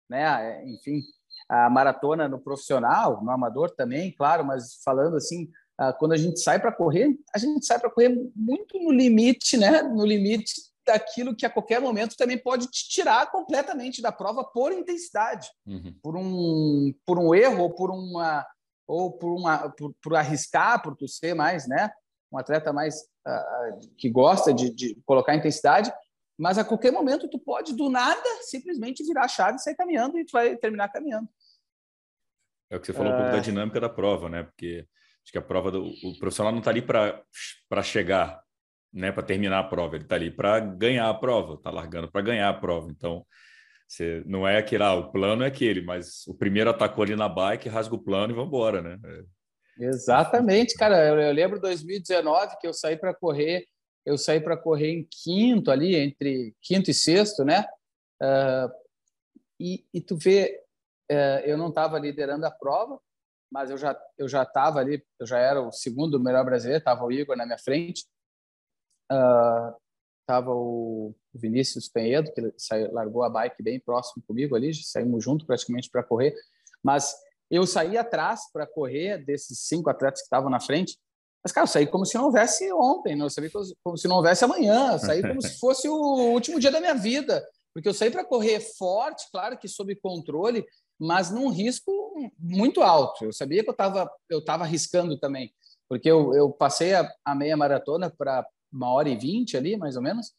né? É, enfim, a maratona no profissional, no amador também, claro, mas falando assim, ah, quando a gente sai para correr, a gente sai para correr muito no limite, né? No limite daquilo que a qualquer momento também pode te tirar completamente da prova por intensidade, uhum. por um por um erro ou por uma ou por uma por, por arriscar, por tu ser mais, né, um atleta mais uh, que gosta de, de, colocar intensidade, mas a qualquer momento tu pode do nada simplesmente virar a chave e sair caminhando e tu vai terminar caminhando. É o que você falou um pouco da é. dinâmica da prova, né? Porque acho que a prova do o profissional não está ali para chegar, né, para terminar a prova, ele está ali para ganhar a prova, está largando para ganhar a prova. Então, você, não é aquele, ah, o plano é aquele, mas o primeiro atacou ali na bike, rasga o plano e vamos embora, né? É. Exatamente, cara. Eu, eu lembro 2019 que eu saí para correr, eu saí para correr em quinto ali, entre quinto e sexto, né? Uh, e, e, tu vê, eu não estava liderando a prova, mas eu já eu já estava ali, eu já era o segundo melhor brasileiro, estava o Igor na minha frente. Estava ah, uh, o Vinícius Penhedo, que saiu, largou a bike bem próximo comigo ali, saímos junto praticamente para correr, mas eu saí atrás para correr desses cinco atletas que estavam na frente, mas, cara, eu saí como se não houvesse ontem, não? eu saí como se não houvesse amanhã, eu saí como se [LAUGHS] fosse o último dia da minha vida, porque eu saí para correr forte, claro que sob controle, mas num risco muito alto. Eu sabia que eu estava eu tava arriscando também, porque eu, eu passei a, a meia maratona para uma hora e vinte ali, mais ou menos,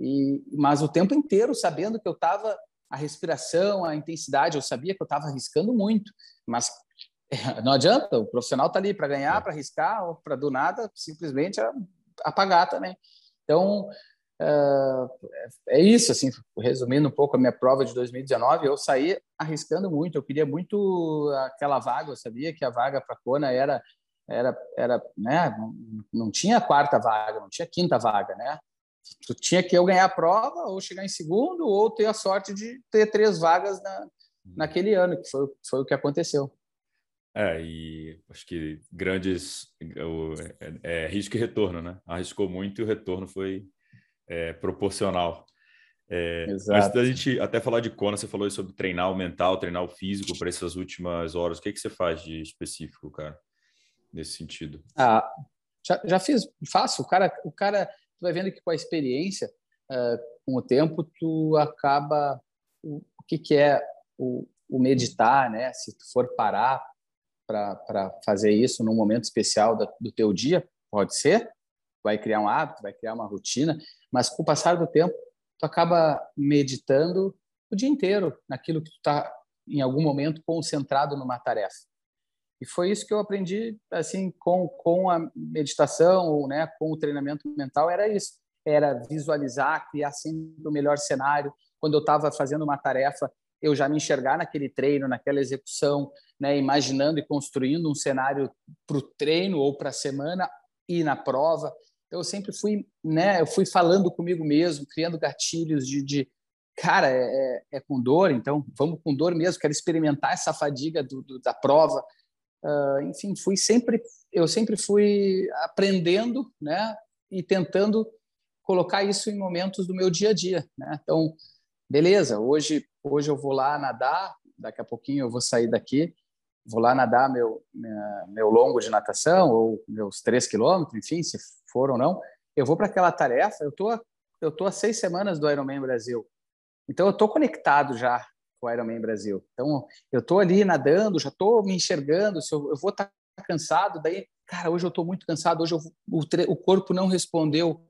e, mas o tempo inteiro sabendo que eu estava, a respiração, a intensidade, eu sabia que eu estava arriscando muito, mas [LAUGHS] não adianta, o profissional está ali para ganhar, é. para arriscar, ou para do nada simplesmente apagar também. Então, é isso, assim, resumindo um pouco a minha prova de 2019, eu saí arriscando muito, eu queria muito aquela vaga, eu sabia que a vaga para Kona era era era, né, não, não tinha quarta vaga, não tinha quinta vaga, né? Tu tinha que eu ganhar a prova ou chegar em segundo ou ter a sorte de ter três vagas na, naquele ano, que foi, foi o que aconteceu. É, e acho que grandes é, é, risco e retorno, né? Arriscou muito e o retorno foi é, proporcional. É, antes da gente até falar de Kona, você falou sobre treinar o mental, treinar o físico para essas últimas horas. O que, que você faz de específico, cara, nesse sentido? Ah, já, já fiz, faço. O cara, o cara, tu vai vendo que com a experiência, uh, com o tempo, tu acaba o, o que, que é o, o meditar, né? Se tu for parar para fazer isso num momento especial do, do teu dia, pode ser, vai criar um hábito, vai criar uma rotina, mas com o passar do tempo, tu acaba meditando o dia inteiro naquilo que tu está em algum momento concentrado numa tarefa. E foi isso que eu aprendi assim com com a meditação ou né, com o treinamento mental era isso, era visualizar, criar sempre o melhor cenário. Quando eu estava fazendo uma tarefa, eu já me enxergar naquele treino, naquela execução, né, imaginando e construindo um cenário para o treino ou para a semana e na prova. Então, eu sempre fui, né, eu fui falando comigo mesmo, criando gatilhos de, de cara, é, é, é, com dor, então vamos com dor mesmo, quero experimentar essa fadiga do, do, da prova. Uh, enfim, fui sempre, eu sempre fui aprendendo, né, e tentando colocar isso em momentos do meu dia a dia, né? Então, beleza, hoje hoje eu vou lá nadar, daqui a pouquinho eu vou sair daqui, vou lá nadar meu meu longo de natação ou meus três quilômetros, enfim, se for ou não, eu vou para aquela tarefa. Eu tô eu tô há seis semanas do Ironman Brasil, então eu tô conectado já com o Ironman Brasil. Então eu tô ali nadando, já tô me enxergando. Se eu, eu vou estar tá cansado, daí cara, hoje eu tô muito cansado, hoje eu, o, o corpo não respondeu.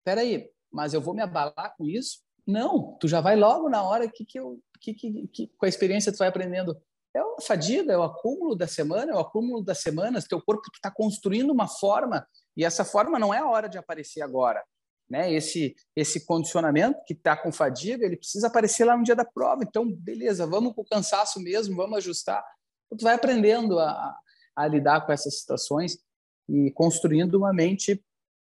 Espera aí, mas eu vou me abalar com isso? Não, tu já vai logo na hora que, que, eu, que, que, que com a experiência tu vai aprendendo. É a fadiga, é o acúmulo da semana, é o acúmulo das semanas. Teu corpo está construindo uma forma e essa forma não é a hora de aparecer agora. Né? Esse, esse condicionamento que está com fadiga, ele precisa aparecer lá no dia da prova. Então, beleza, vamos com o cansaço mesmo, vamos ajustar. Tu vai aprendendo a, a lidar com essas situações e construindo uma mente,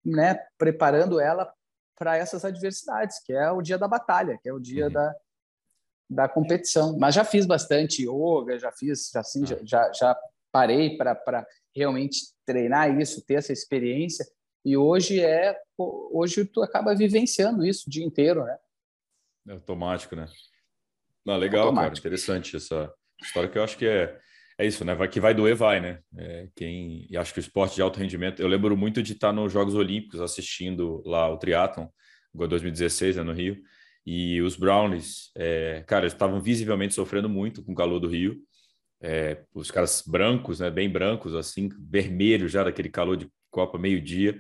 né, preparando ela para essas adversidades, que é o dia da batalha, que é o dia uhum. da, da competição. Mas já fiz bastante yoga, já fiz, já, assim, já, já, já parei para realmente treinar isso, ter essa experiência. E hoje é hoje tu acaba vivenciando isso o dia inteiro, né? É automático, né? Não, legal, automático. cara, interessante essa história que eu acho que é é isso, né? Vai que vai doer, vai, né? É, quem e acho que o esporte de alto rendimento. Eu lembro muito de estar nos Jogos Olímpicos assistindo lá o triatlon, 2016, né, no Rio. E os Brownies, é, cara, estavam visivelmente sofrendo muito com o calor do Rio. É, os caras brancos, né, bem brancos, assim, vermelhos já daquele calor de Copa meio-dia.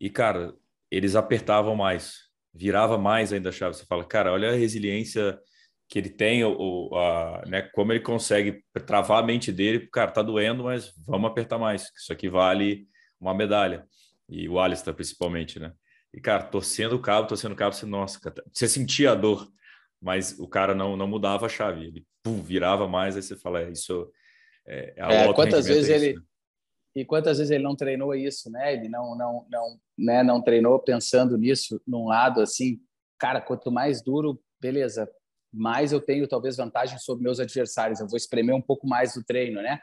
E, cara, eles apertavam mais, virava mais ainda a chave. Você fala, cara, olha a resiliência que ele tem, o, a, né, como ele consegue travar a mente dele, cara, tá doendo, mas vamos apertar mais, isso aqui vale uma medalha. E o Alistair, principalmente, né? E, cara, torcendo o cabo, torcendo o cabo, você, nossa, cara, você sentia a dor, mas o cara não, não mudava a chave, ele pum, virava mais, aí você fala, é, isso é, é, é quantas vezes é isso, ele... Né? E quantas vezes ele não treinou isso, né? Ele não, não, não, né? não treinou pensando nisso num lado assim, cara, quanto mais duro, beleza, mais eu tenho talvez vantagem sobre meus adversários. Eu vou espremer um pouco mais do treino, né?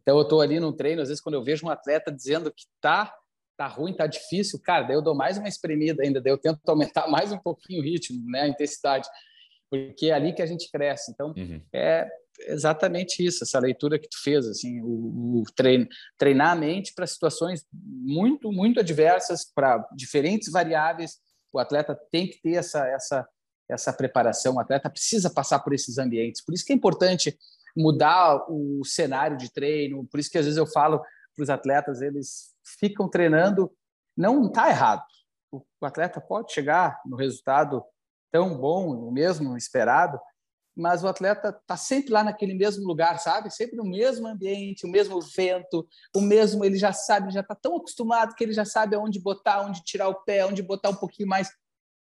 Então eu estou ali no treino, às vezes quando eu vejo um atleta dizendo que tá tá ruim, tá difícil, cara, daí eu dou mais uma espremida ainda, daí eu tento [LAUGHS] aumentar mais um pouquinho o ritmo, né, a intensidade, porque é ali que a gente cresce. Então uhum. é exatamente isso, essa leitura que tu fez, assim, o, o treino, treinar a mente para situações muito muito adversas, para diferentes variáveis. O atleta tem que ter essa essa essa preparação. O atleta precisa passar por esses ambientes. Por isso que é importante mudar o cenário de treino. Por isso que às vezes eu falo para os atletas, eles ficam treinando. Não está errado. O atleta pode chegar no resultado tão bom, o mesmo esperado, mas o atleta está sempre lá naquele mesmo lugar, sabe? Sempre no mesmo ambiente, o mesmo vento, o mesmo. Ele já sabe, já está tão acostumado que ele já sabe aonde botar, onde tirar o pé, onde botar um pouquinho mais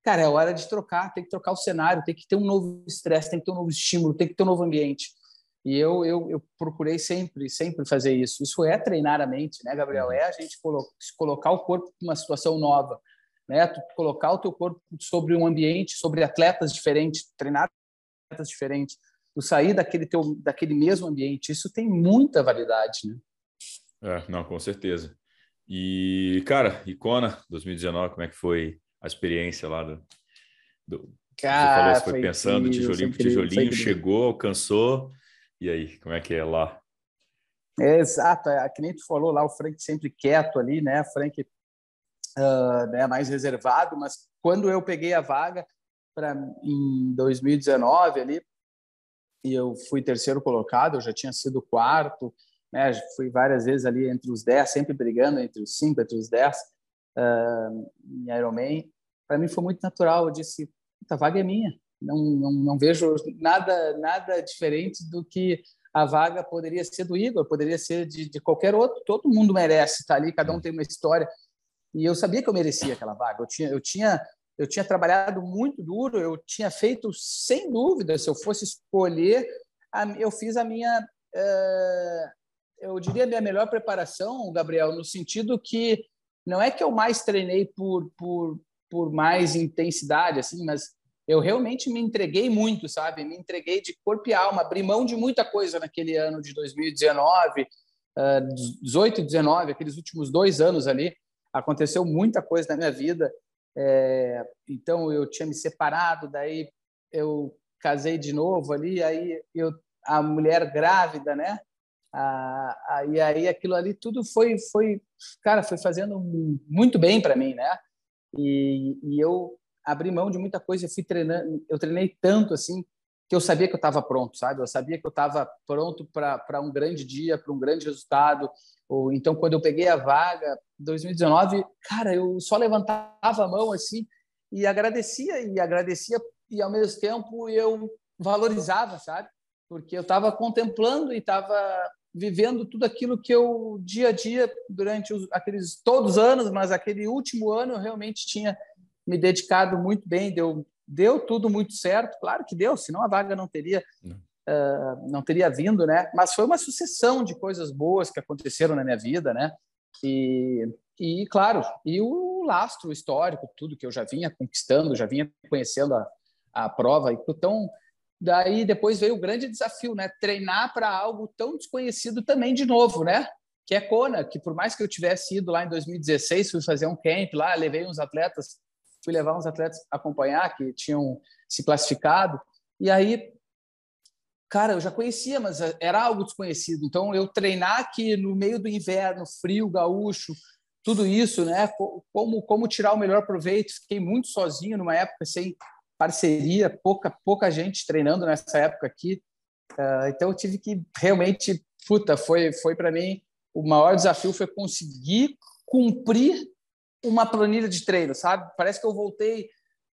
cara, é hora de trocar, tem que trocar o cenário, tem que ter um novo estresse, tem que ter um novo estímulo, tem que ter um novo ambiente. E eu, eu, eu procurei sempre, sempre fazer isso. Isso é treinar a mente, né, Gabriel? Uhum. É a gente colo colocar o corpo numa situação nova, né? Tu colocar o teu corpo sobre um ambiente, sobre atletas diferentes, treinar atletas diferentes, tu sair daquele teu, daquele mesmo ambiente. Isso tem muita validade, né? É, não, com certeza. E, cara, Icona 2019, como é que foi a experiência lá do. do cara, você falou, você foi, foi pensando, incrível, tijolinho por tijolinho, chegou, alcançou. E aí, como é que é lá? É, exato, é, que nem tu falou lá, o Frank sempre quieto ali, né? Frank uh, né, mais reservado, mas quando eu peguei a vaga para em 2019 ali, e eu fui terceiro colocado, eu já tinha sido quarto, né? Fui várias vezes ali entre os 10, sempre brigando entre os 5, entre os 10 uh, em Ironman. Para mim foi muito natural, eu disse, a vaga é minha, não, não, não vejo nada, nada diferente do que a vaga poderia ser do Igor, poderia ser de, de qualquer outro. Todo mundo merece estar ali, cada um tem uma história. E eu sabia que eu merecia aquela vaga. Eu tinha, eu tinha, eu tinha trabalhado muito duro. Eu tinha feito, sem dúvida, se eu fosse escolher, eu fiz a minha, uh, eu diria a minha melhor preparação, Gabriel, no sentido que não é que eu mais treinei por, por, por mais intensidade, assim, mas eu realmente me entreguei muito, sabe? Me entreguei de corpo e alma, abri mão de muita coisa naquele ano de 2019, 18 e 19, aqueles últimos dois anos ali, aconteceu muita coisa na minha vida. É, então eu tinha me separado, daí eu casei de novo ali, aí eu a mulher grávida, né? Ah, ah, e aí aquilo ali tudo foi foi cara foi fazendo muito bem para mim, né? E, e eu abri mão de muita coisa. Eu fui treinando, eu treinei tanto assim que eu sabia que eu estava pronto, sabe? Eu sabia que eu estava pronto para um grande dia, para um grande resultado. Ou então quando eu peguei a vaga, 2019, cara, eu só levantava a mão assim e agradecia e agradecia e ao mesmo tempo eu valorizava, sabe? Porque eu estava contemplando e estava vivendo tudo aquilo que eu dia a dia durante os, aqueles todos os anos, mas aquele último ano eu realmente tinha me dedicado muito bem, deu, deu tudo muito certo, claro que deu, senão a vaga não teria não. Uh, não teria vindo, né? Mas foi uma sucessão de coisas boas que aconteceram na minha vida, né? E, e claro, e o lastro histórico, tudo que eu já vinha conquistando, já vinha conhecendo a, a prova. Então, daí depois veio o grande desafio, né? Treinar para algo tão desconhecido também de novo, né? Que é Kona, que por mais que eu tivesse ido lá em 2016, fui fazer um camp lá, levei uns atletas fui levar uns atletas acompanhar que tinham se classificado e aí cara eu já conhecia mas era algo desconhecido. Então eu treinar aqui no meio do inverno frio gaúcho tudo isso né como como tirar o melhor proveito fiquei muito sozinho numa época sem parceria pouca pouca gente treinando nessa época aqui uh, então eu tive que realmente puta foi foi para mim o maior desafio foi conseguir cumprir uma planilha de treino, sabe? Parece que eu voltei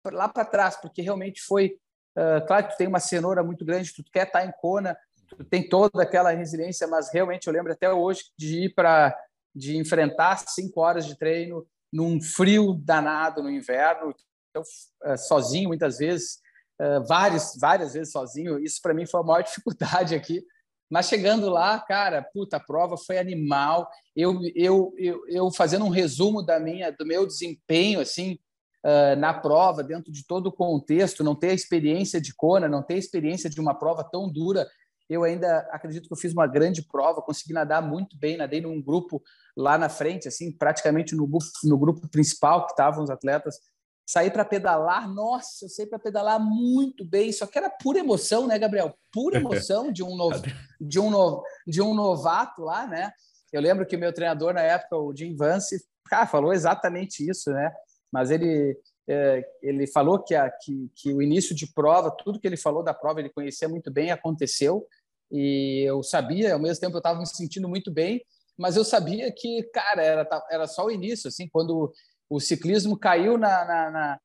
lá para trás, porque realmente foi. Uh, claro que tu tem uma cenoura muito grande, tu quer estar tá em Kona, tu tem toda aquela resiliência, mas realmente eu lembro até hoje de ir para. de enfrentar cinco horas de treino num frio danado no inverno, então, uh, sozinho muitas vezes, uh, várias, várias vezes sozinho. Isso para mim foi a maior [LAUGHS] dificuldade aqui, mas chegando lá, cara, puta, a prova foi animal. Eu, eu, eu, eu fazendo um resumo da minha, do meu desempenho, assim, uh, na prova, dentro de todo o contexto, não ter a experiência de Kona, não ter a experiência de uma prova tão dura, eu ainda acredito que eu fiz uma grande prova, consegui nadar muito bem, nadei num grupo lá na frente, assim, praticamente no no grupo principal que estavam os atletas sair para pedalar, nossa, eu saí para pedalar muito bem, só que era pura emoção, né, Gabriel? Pura [LAUGHS] emoção de um novo, de um novo, de um novato lá, né? Eu lembro que meu treinador na época, o Jim Vance, cara, falou exatamente isso, né? Mas ele é, ele falou que, a, que, que o início de prova, tudo que ele falou da prova, ele conhecia muito bem, aconteceu e eu sabia, ao mesmo tempo eu estava me sentindo muito bem, mas eu sabia que, cara, era, era só o início, assim, quando o ciclismo caiu na, na, na,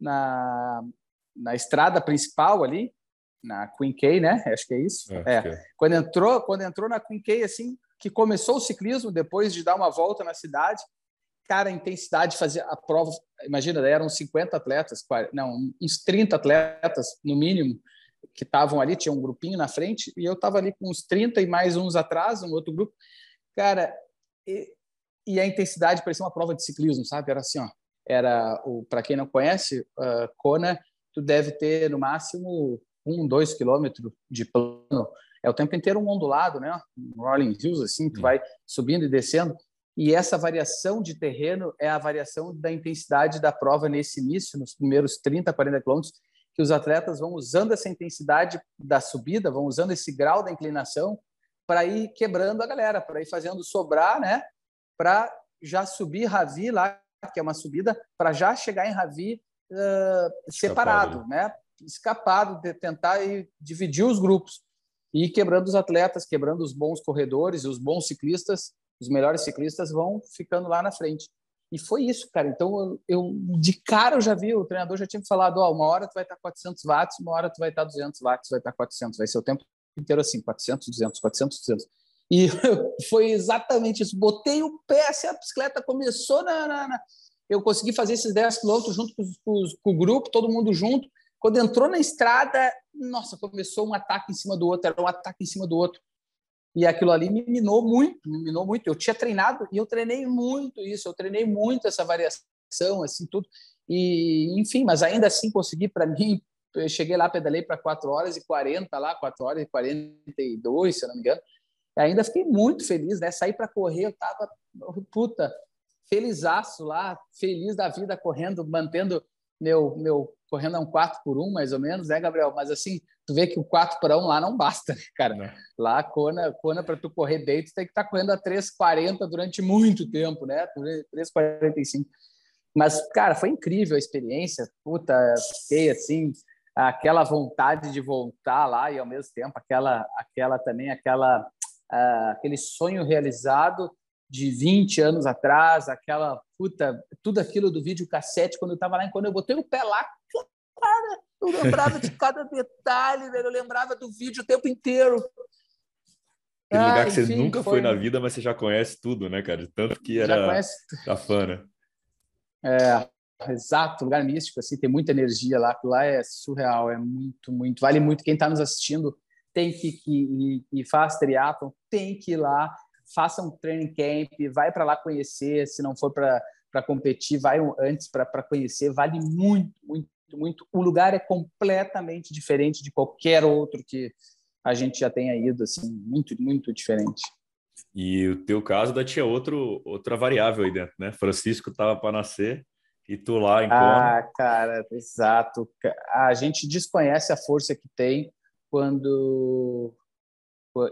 na, na estrada principal ali, na Queen K, né? Acho que é isso. É, é. Quando entrou, quando entrou na Queen K, assim, que começou o ciclismo depois de dar uma volta na cidade, cara, a intensidade de fazer a prova, imagina, eram 50 atletas, não, uns 30 atletas no mínimo, que estavam ali, tinha um grupinho na frente, e eu estava ali com uns 30 e mais uns atrás, um outro grupo. Cara, e, a intensidade parecia uma prova de ciclismo, sabe? Era assim, ó, era o para quem não conhece, uh, Kona, tu deve ter no máximo um, dois quilômetros de plano. É o tempo inteiro um ondulado, né? Um rolling hills assim, tu hum. vai subindo e descendo. E essa variação de terreno é a variação da intensidade da prova nesse início, nos primeiros 30, 40 quilômetros, que os atletas vão usando essa intensidade da subida, vão usando esse grau da inclinação para ir quebrando a galera, para ir fazendo sobrar, né? Para já subir Ravi lá, que é uma subida, para já chegar em Ravi uh, separado, né? Escapado, de tentar ir, dividir os grupos e quebrando os atletas, quebrando os bons corredores, os bons ciclistas os melhores ciclistas vão ficando lá na frente. E foi isso, cara. Então, eu, de cara eu já vi, o treinador já tinha falado, ó, oh, uma hora tu vai estar 400 watts, uma hora tu vai estar 200 watts, vai estar 400, vai ser o tempo inteiro assim, 400, 200, 400, 200. E [LAUGHS] foi exatamente isso. Botei o pé, assim, a bicicleta começou na, na, na... Eu consegui fazer esses 10 quilômetros junto com, com, com, o grupo, todo mundo junto. Quando entrou na estrada, nossa, começou um ataque em cima do outro, era um ataque em cima do outro. E aquilo ali me minou muito, me minou muito. Eu tinha treinado e eu treinei muito isso, eu treinei muito essa variação, assim, tudo. E, enfim, mas ainda assim consegui, para mim, eu cheguei lá, pedalei para 4 horas e 40 lá, 4 horas e 42, se eu não me engano. E ainda fiquei muito feliz, né? Saí para correr, eu tava, puta, felizaço lá, feliz da vida, correndo, mantendo meu, meu correndo a um 4 por 1 mais ou menos, né, Gabriel? Mas assim, tu vê que o 4 por 1 lá não basta, né, cara? Não. Lá, Kona, Kona para tu correr bem, tu tem que estar tá correndo a 3,40 durante muito tempo, né? 3,45. Mas, cara, foi incrível a experiência. Puta, fiquei assim, aquela vontade de voltar lá e ao mesmo tempo aquela, aquela também, aquela, aquele sonho realizado de 20 anos atrás, aquela puta, tudo aquilo do vídeo cassete, quando eu estava lá, quando eu botei o pé lá, cara, eu lembrava de cada detalhe, velho, eu lembrava do vídeo o tempo inteiro. Aquele lugar que você nunca foi... foi... na vida, mas você já conhece tudo, né, cara? Tanto que era já conhece... a fã, né? É, exato, lugar místico, assim, tem muita energia lá, lá é surreal, é muito, muito, vale muito. Quem está nos assistindo tem que, que e, e faz triatlon, tem que ir lá, faça um training camp, vai para lá conhecer, se não for para competir, vai antes para conhecer, vale muito, muito, muito. O lugar é completamente diferente de qualquer outro que a gente já tenha ido, assim, muito, muito diferente. E o teu caso da tinha outro, outra variável aí dentro, né? Francisco estava para nascer e tu lá em. Ah, cara, exato. A gente desconhece a força que tem quando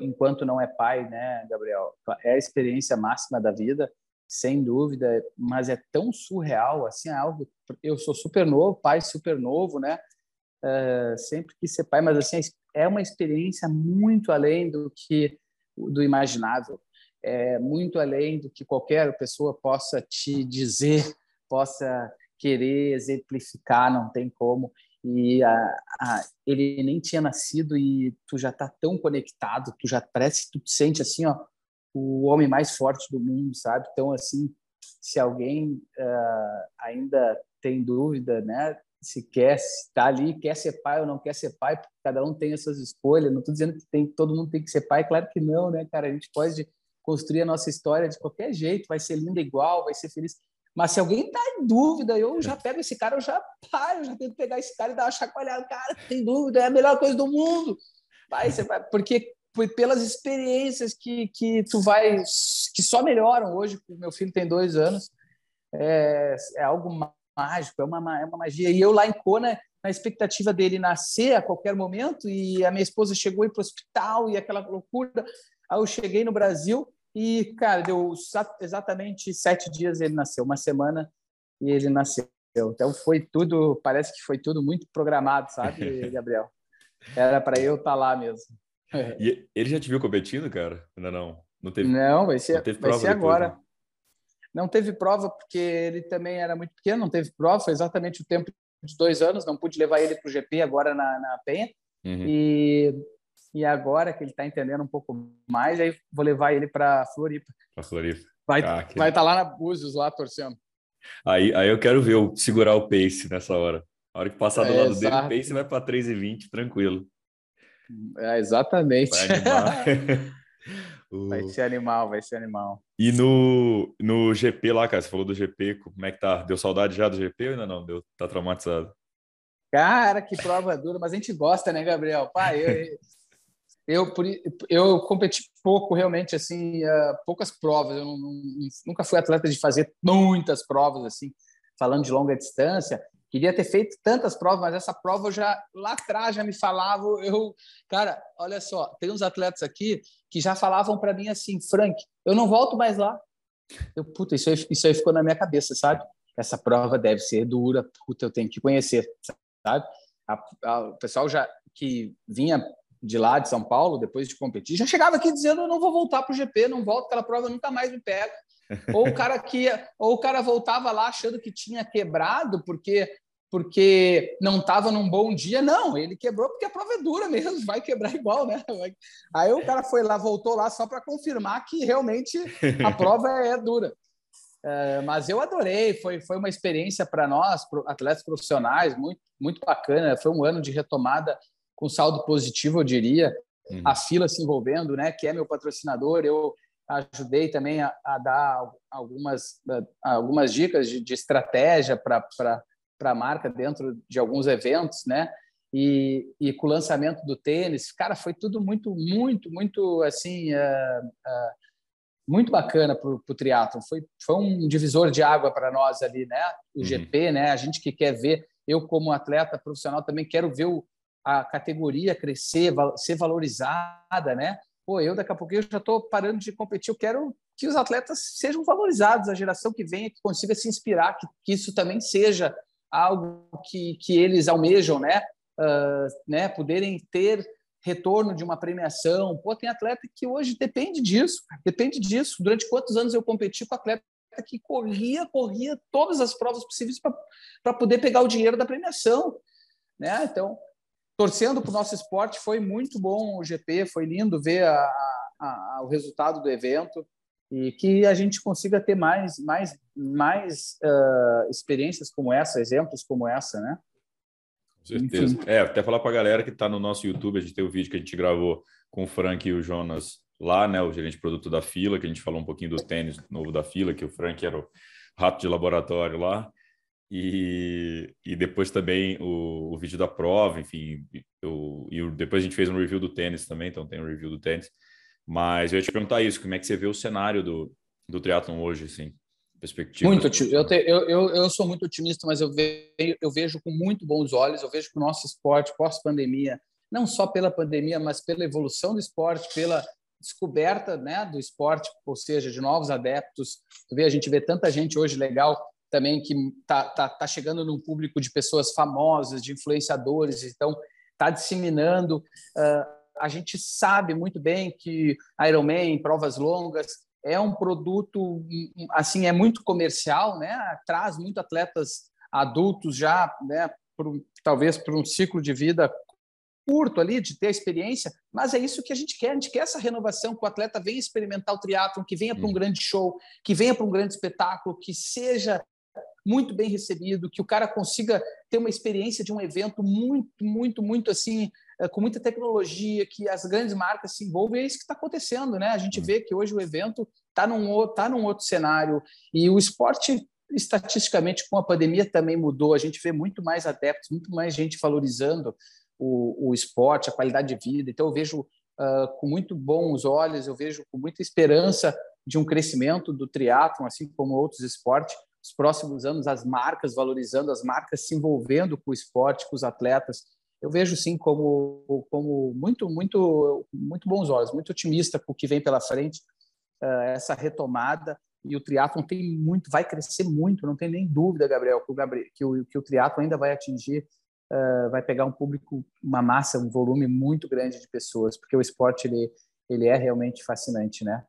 enquanto não é pai, né, Gabriel? É a experiência máxima da vida, sem dúvida, mas é tão surreal, assim, é algo. Eu sou super novo, pai super novo, né? Uh, sempre quis ser pai, mas assim é uma experiência muito além do que do imaginável, é muito além do que qualquer pessoa possa te dizer, possa querer exemplificar, não tem como e a, a, ele nem tinha nascido e tu já tá tão conectado, tu já parece, tu te sente assim, ó, o homem mais forte do mundo, sabe? Então, assim, se alguém uh, ainda tem dúvida, né? Se quer estar tá ali, quer ser pai ou não quer ser pai, porque cada um tem as suas escolhas. Não estou dizendo que tem, todo mundo tem que ser pai, claro que não, né, cara? A gente pode construir a nossa história de qualquer jeito, vai ser linda igual, vai ser feliz. Mas se alguém está em dúvida, eu já pego esse cara, eu já paro, eu já tento pegar esse cara e dar uma chacoalhada. Cara, tem dúvida, é a melhor coisa do mundo. Vai, você vai, porque pelas experiências que, que tu vai, que só melhoram hoje, meu filho tem dois anos, é, é algo mágico, é uma, é uma magia. E eu lá em Kona, na expectativa dele nascer a qualquer momento, e a minha esposa chegou para o hospital e aquela loucura. Aí eu cheguei no Brasil e, cara, deu exatamente sete dias ele nasceu, uma semana e ele nasceu. Então foi tudo, parece que foi tudo muito programado, sabe, [LAUGHS] Gabriel? Era para eu estar tá lá mesmo. E ele já te viu competindo, cara? Ainda não? Não teve. Não, vai ser, não vai ser agora. Né? Não teve prova porque ele também era muito pequeno, não teve prova, foi exatamente o tempo de dois anos, não pude levar ele para o GP agora na, na Penha. Uhum. E e agora que ele está entendendo um pouco mais, aí vou levar ele para Floripa. Para Floripa. Vai estar ah, que... vai tá lá na Búzios, lá torcendo. Aí, aí eu quero ver eu segurar o pace nessa hora. A hora que passar do é, lado exato. dele, o pace vai para 3,20, tranquilo. É, exatamente. Vai, [LAUGHS] vai ser animal, vai ser animal. E no, no GP lá, cara, você falou do GP, como é que tá? Deu saudade já do GP ou ainda não? Deu, tá traumatizado? Cara, que prova dura, mas a gente gosta, né, Gabriel? Pai, eu, [LAUGHS] eu, eu competi pouco, realmente, assim, uh, poucas provas. Eu não, nunca fui atleta de fazer muitas provas, assim, falando de longa distância. Queria ter feito tantas provas, mas essa prova já lá atrás já me falavam. Eu, cara, olha só, tem uns atletas aqui que já falavam para mim assim, Frank, eu não volto mais lá. Eu, puta, isso aí, isso aí ficou na minha cabeça, sabe? Essa prova deve ser dura, puta, eu tenho que conhecer, sabe? A, a, o pessoal já que vinha de lá de São Paulo, depois de competir, já chegava aqui dizendo: eu não vou voltar para o GP, não volto, aquela prova nunca mais me pega. [LAUGHS] ou o cara que ou o cara voltava lá achando que tinha quebrado porque porque não estava num bom dia, não, ele quebrou porque a prova é dura mesmo, vai quebrar igual, né? Aí o cara foi lá, voltou lá só para confirmar que realmente a [LAUGHS] prova é dura. É, mas eu adorei, foi, foi uma experiência para nós, atletas profissionais, muito, muito bacana. Foi um ano de retomada com saldo positivo, eu diria. Uhum. A fila se envolvendo, né? Que é meu patrocinador, eu ajudei também a, a dar algumas, algumas dicas de, de estratégia para a marca dentro de alguns eventos, né? E, e, com o lançamento do tênis, cara, foi tudo muito, muito, muito assim, uh, uh, muito bacana para o triatlo. Foi, foi um divisor de água para nós ali, né? O uhum. GP, né? A gente que quer ver, eu como atleta profissional também quero ver o, a categoria crescer, ser valorizada, né? Pô, eu daqui a pouco eu já estou parando de competir, eu quero que os atletas sejam valorizados, a geração que venha que consiga se inspirar, que, que isso também seja algo que, que eles almejam, né? Uh, né? Poderem ter retorno de uma premiação. Pô, tem atleta que hoje depende disso, depende disso. Durante quantos anos eu competi com atleta que corria, corria todas as provas possíveis para poder pegar o dinheiro da premiação, né? Então, torcendo para o nosso esporte. Foi muito bom o GP, foi lindo ver a, a, o resultado do evento e que a gente consiga ter mais, mais, mais uh, experiências como essa, exemplos como essa, né? Com certeza. Enfim. É, até falar para a galera que está no nosso YouTube, a gente tem o vídeo que a gente gravou com o Frank e o Jonas lá, né, o gerente de produto da Fila, que a gente falou um pouquinho do tênis novo da Fila, que o Frank era o rato de laboratório lá. E, e depois também o, o vídeo da prova, enfim, eu, e depois a gente fez um review do tênis também, então tem um review do tênis. Mas eu ia te perguntar isso, como é que você vê o cenário do, do triatlon hoje, assim, perspectiva? Muito, eu, eu, eu, eu sou muito otimista, mas eu vejo, eu vejo com muito bons olhos, eu vejo que o nosso esporte pós-pandemia, não só pela pandemia, mas pela evolução do esporte, pela descoberta né, do esporte, ou seja, de novos adeptos. Tu vê, a gente vê tanta gente hoje legal também que está tá, tá chegando num público de pessoas famosas, de influenciadores, então está disseminando. Uh, a gente sabe muito bem que Ironman, provas longas, é um produto assim é muito comercial, né? Traz muito atletas adultos já, né? Por, talvez por um ciclo de vida curto ali, de ter experiência, mas é isso que a gente quer, a gente quer essa renovação, que o atleta venha experimentar o triatlon, que venha para um grande show, que venha para um grande espetáculo, que seja muito bem recebido, que o cara consiga ter uma experiência de um evento muito, muito, muito assim, eh, com muita tecnologia, que as grandes marcas se envolvam, e é isso que está acontecendo, né? A gente vê que hoje o evento está num, tá num outro cenário, e o esporte, estatisticamente, com a pandemia também mudou, a gente vê muito mais adeptos, muito mais gente valorizando o, o esporte, a qualidade de vida, então eu vejo uh, com muito bons olhos, eu vejo com muita esperança de um crescimento do triatlon, assim como outros esportes, os próximos anos as marcas valorizando, as marcas se envolvendo com o esporte, com os atletas. Eu vejo sim como como muito muito muito bons olhos, muito otimista com o que vem pela frente, uh, essa retomada e o triatlon tem muito, vai crescer muito, não tem nem dúvida, Gabriel, que o, Gabriel, que o, que o ainda vai atingir, uh, vai pegar um público, uma massa, um volume muito grande de pessoas, porque o esporte ele ele é realmente fascinante, né?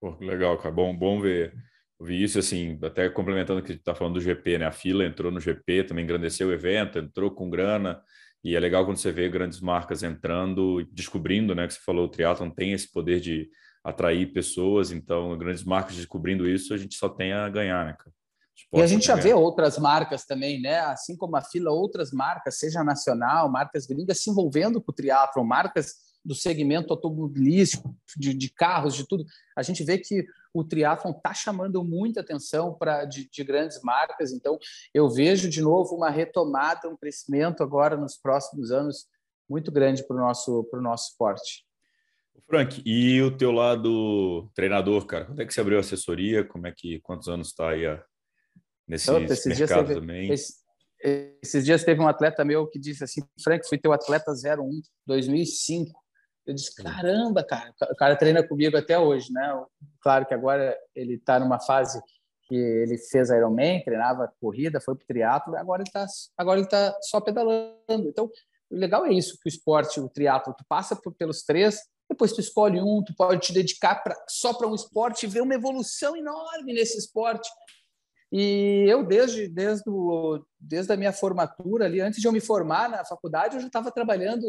Pô, legal, cara, bom, bom ver vi isso assim, até complementando o que está falando do GP, né? A fila entrou no GP, também engrandeceu o evento, entrou com grana, e é legal quando você vê grandes marcas entrando descobrindo, né? Que você falou, o triatlon tem esse poder de atrair pessoas. Então, grandes marcas descobrindo isso, a gente só tem a ganhar, né, cara? E a gente já vê outras marcas também, né? Assim como a fila, outras marcas, seja nacional, marcas gringas, se envolvendo com o triatlo, marcas do segmento automobilístico, de, de, carros, de tudo. A gente vê que o triatlon está chamando muita atenção para de, de, grandes marcas. Então, eu vejo de novo uma retomada, um crescimento agora nos próximos anos muito grande para o nosso, nosso esporte. Frank, e o teu lado treinador, cara? Quando é que você abriu a assessoria? Como é que quantos anos está aí a, nesse então, mercado teve, também? Esse, esses dias teve um atleta meu que disse assim, Frank, fui teu atleta 01 2005. Eu disse, caramba, cara, o cara treina comigo até hoje, né? Claro que agora ele está numa fase que ele fez Ironman, treinava corrida, foi para o triatlo, agora ele está agora ele tá só pedalando. Então, o legal é isso que o esporte, o triatlo, tu passa por, pelos três, depois tu escolhe um, tu pode te dedicar pra, só para um esporte e ver uma evolução enorme nesse esporte. E eu, desde, desde, o, desde a minha formatura ali, antes de eu me formar na faculdade, eu já estava trabalhando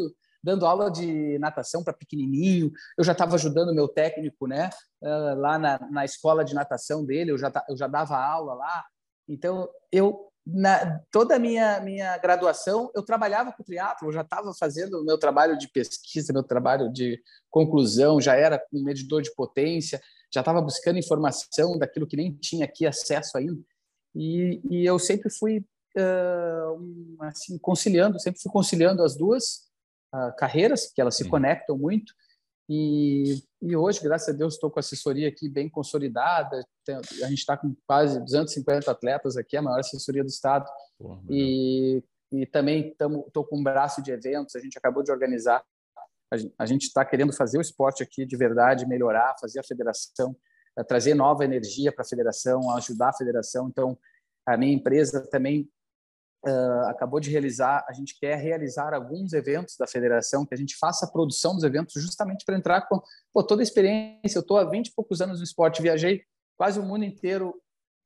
dando aula de natação para pequenininho. Eu já estava ajudando meu técnico, né? Uh, lá na, na escola de natação dele, eu já, eu já dava aula lá. Então, eu na toda a minha minha graduação eu trabalhava com triatlo, eu já estava fazendo o meu trabalho de pesquisa, meu trabalho de conclusão, já era um medidor de potência, já estava buscando informação daquilo que nem tinha aqui acesso ainda. E, e eu sempre fui uh, assim conciliando, sempre fui conciliando as duas uh, carreiras, que elas se conectam muito. E, e hoje, graças a Deus, estou com a assessoria aqui bem consolidada. Tem, a gente está com quase 250 atletas aqui, a maior assessoria do estado. Porra, e, e também estou com um braço de eventos. A gente acabou de organizar. A gente está querendo fazer o esporte aqui de verdade, melhorar, fazer a federação, eh, trazer nova energia para a federação, ajudar a federação. Então, a minha empresa também uh, acabou de realizar, a gente quer realizar alguns eventos da federação, que a gente faça a produção dos eventos justamente para entrar com pô, toda a experiência. Eu estou há 20 e poucos anos no esporte, viajei quase o mundo inteiro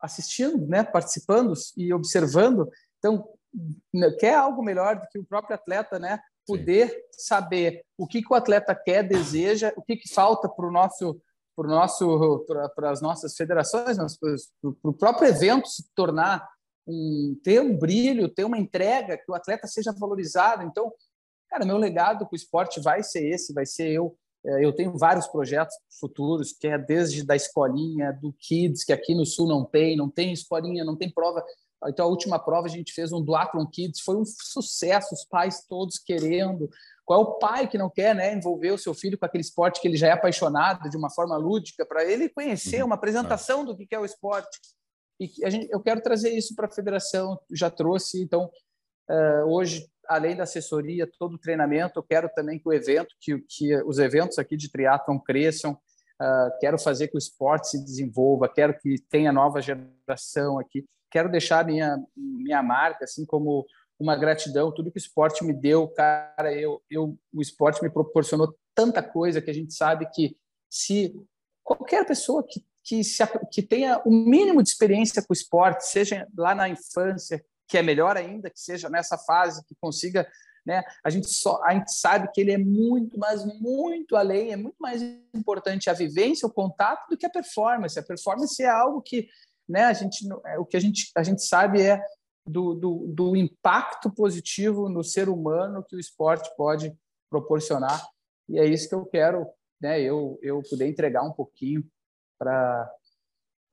assistindo, né, participando e observando. Então, quer algo melhor do que o próprio atleta, né? Poder Sim. saber o que, que o atleta quer, deseja, o que, que falta para o nosso para nosso as nossas federações, para o próprio evento se tornar um, ter um brilho, ter uma entrega, que o atleta seja valorizado. Então, cara, meu legado com o esporte vai ser esse, vai ser eu. É, eu tenho vários projetos futuros, que é desde da escolinha, do Kids, que aqui no Sul não tem, não tem escolinha, não tem prova. Então, a última prova a gente fez um Duathlon Kids, foi um sucesso, os pais todos querendo. Qual é o pai que não quer né, envolver o seu filho com aquele esporte que ele já é apaixonado de uma forma lúdica, para ele conhecer uhum. uma apresentação do que é o esporte? E gente, eu quero trazer isso para a federação, já trouxe, então, uh, hoje, além da assessoria, todo o treinamento, eu quero também que o evento, que, que os eventos aqui de triatlon cresçam, uh, quero fazer que o esporte se desenvolva, quero que tenha nova geração aqui, quero deixar minha, minha marca, assim como uma gratidão, tudo que o esporte me deu, cara, eu, eu, o esporte me proporcionou tanta coisa que a gente sabe que se qualquer pessoa que que, se, que tenha o mínimo de experiência com o esporte, seja lá na infância, que é melhor ainda, que seja nessa fase, que consiga. Né? A, gente só, a gente sabe que ele é muito, mas muito além, é muito mais importante a vivência, o contato, do que a performance. A performance é algo que né, a gente, é, o que a gente, a gente sabe é do, do, do impacto positivo no ser humano que o esporte pode proporcionar. E é isso que eu quero, né, eu, eu poder entregar um pouquinho para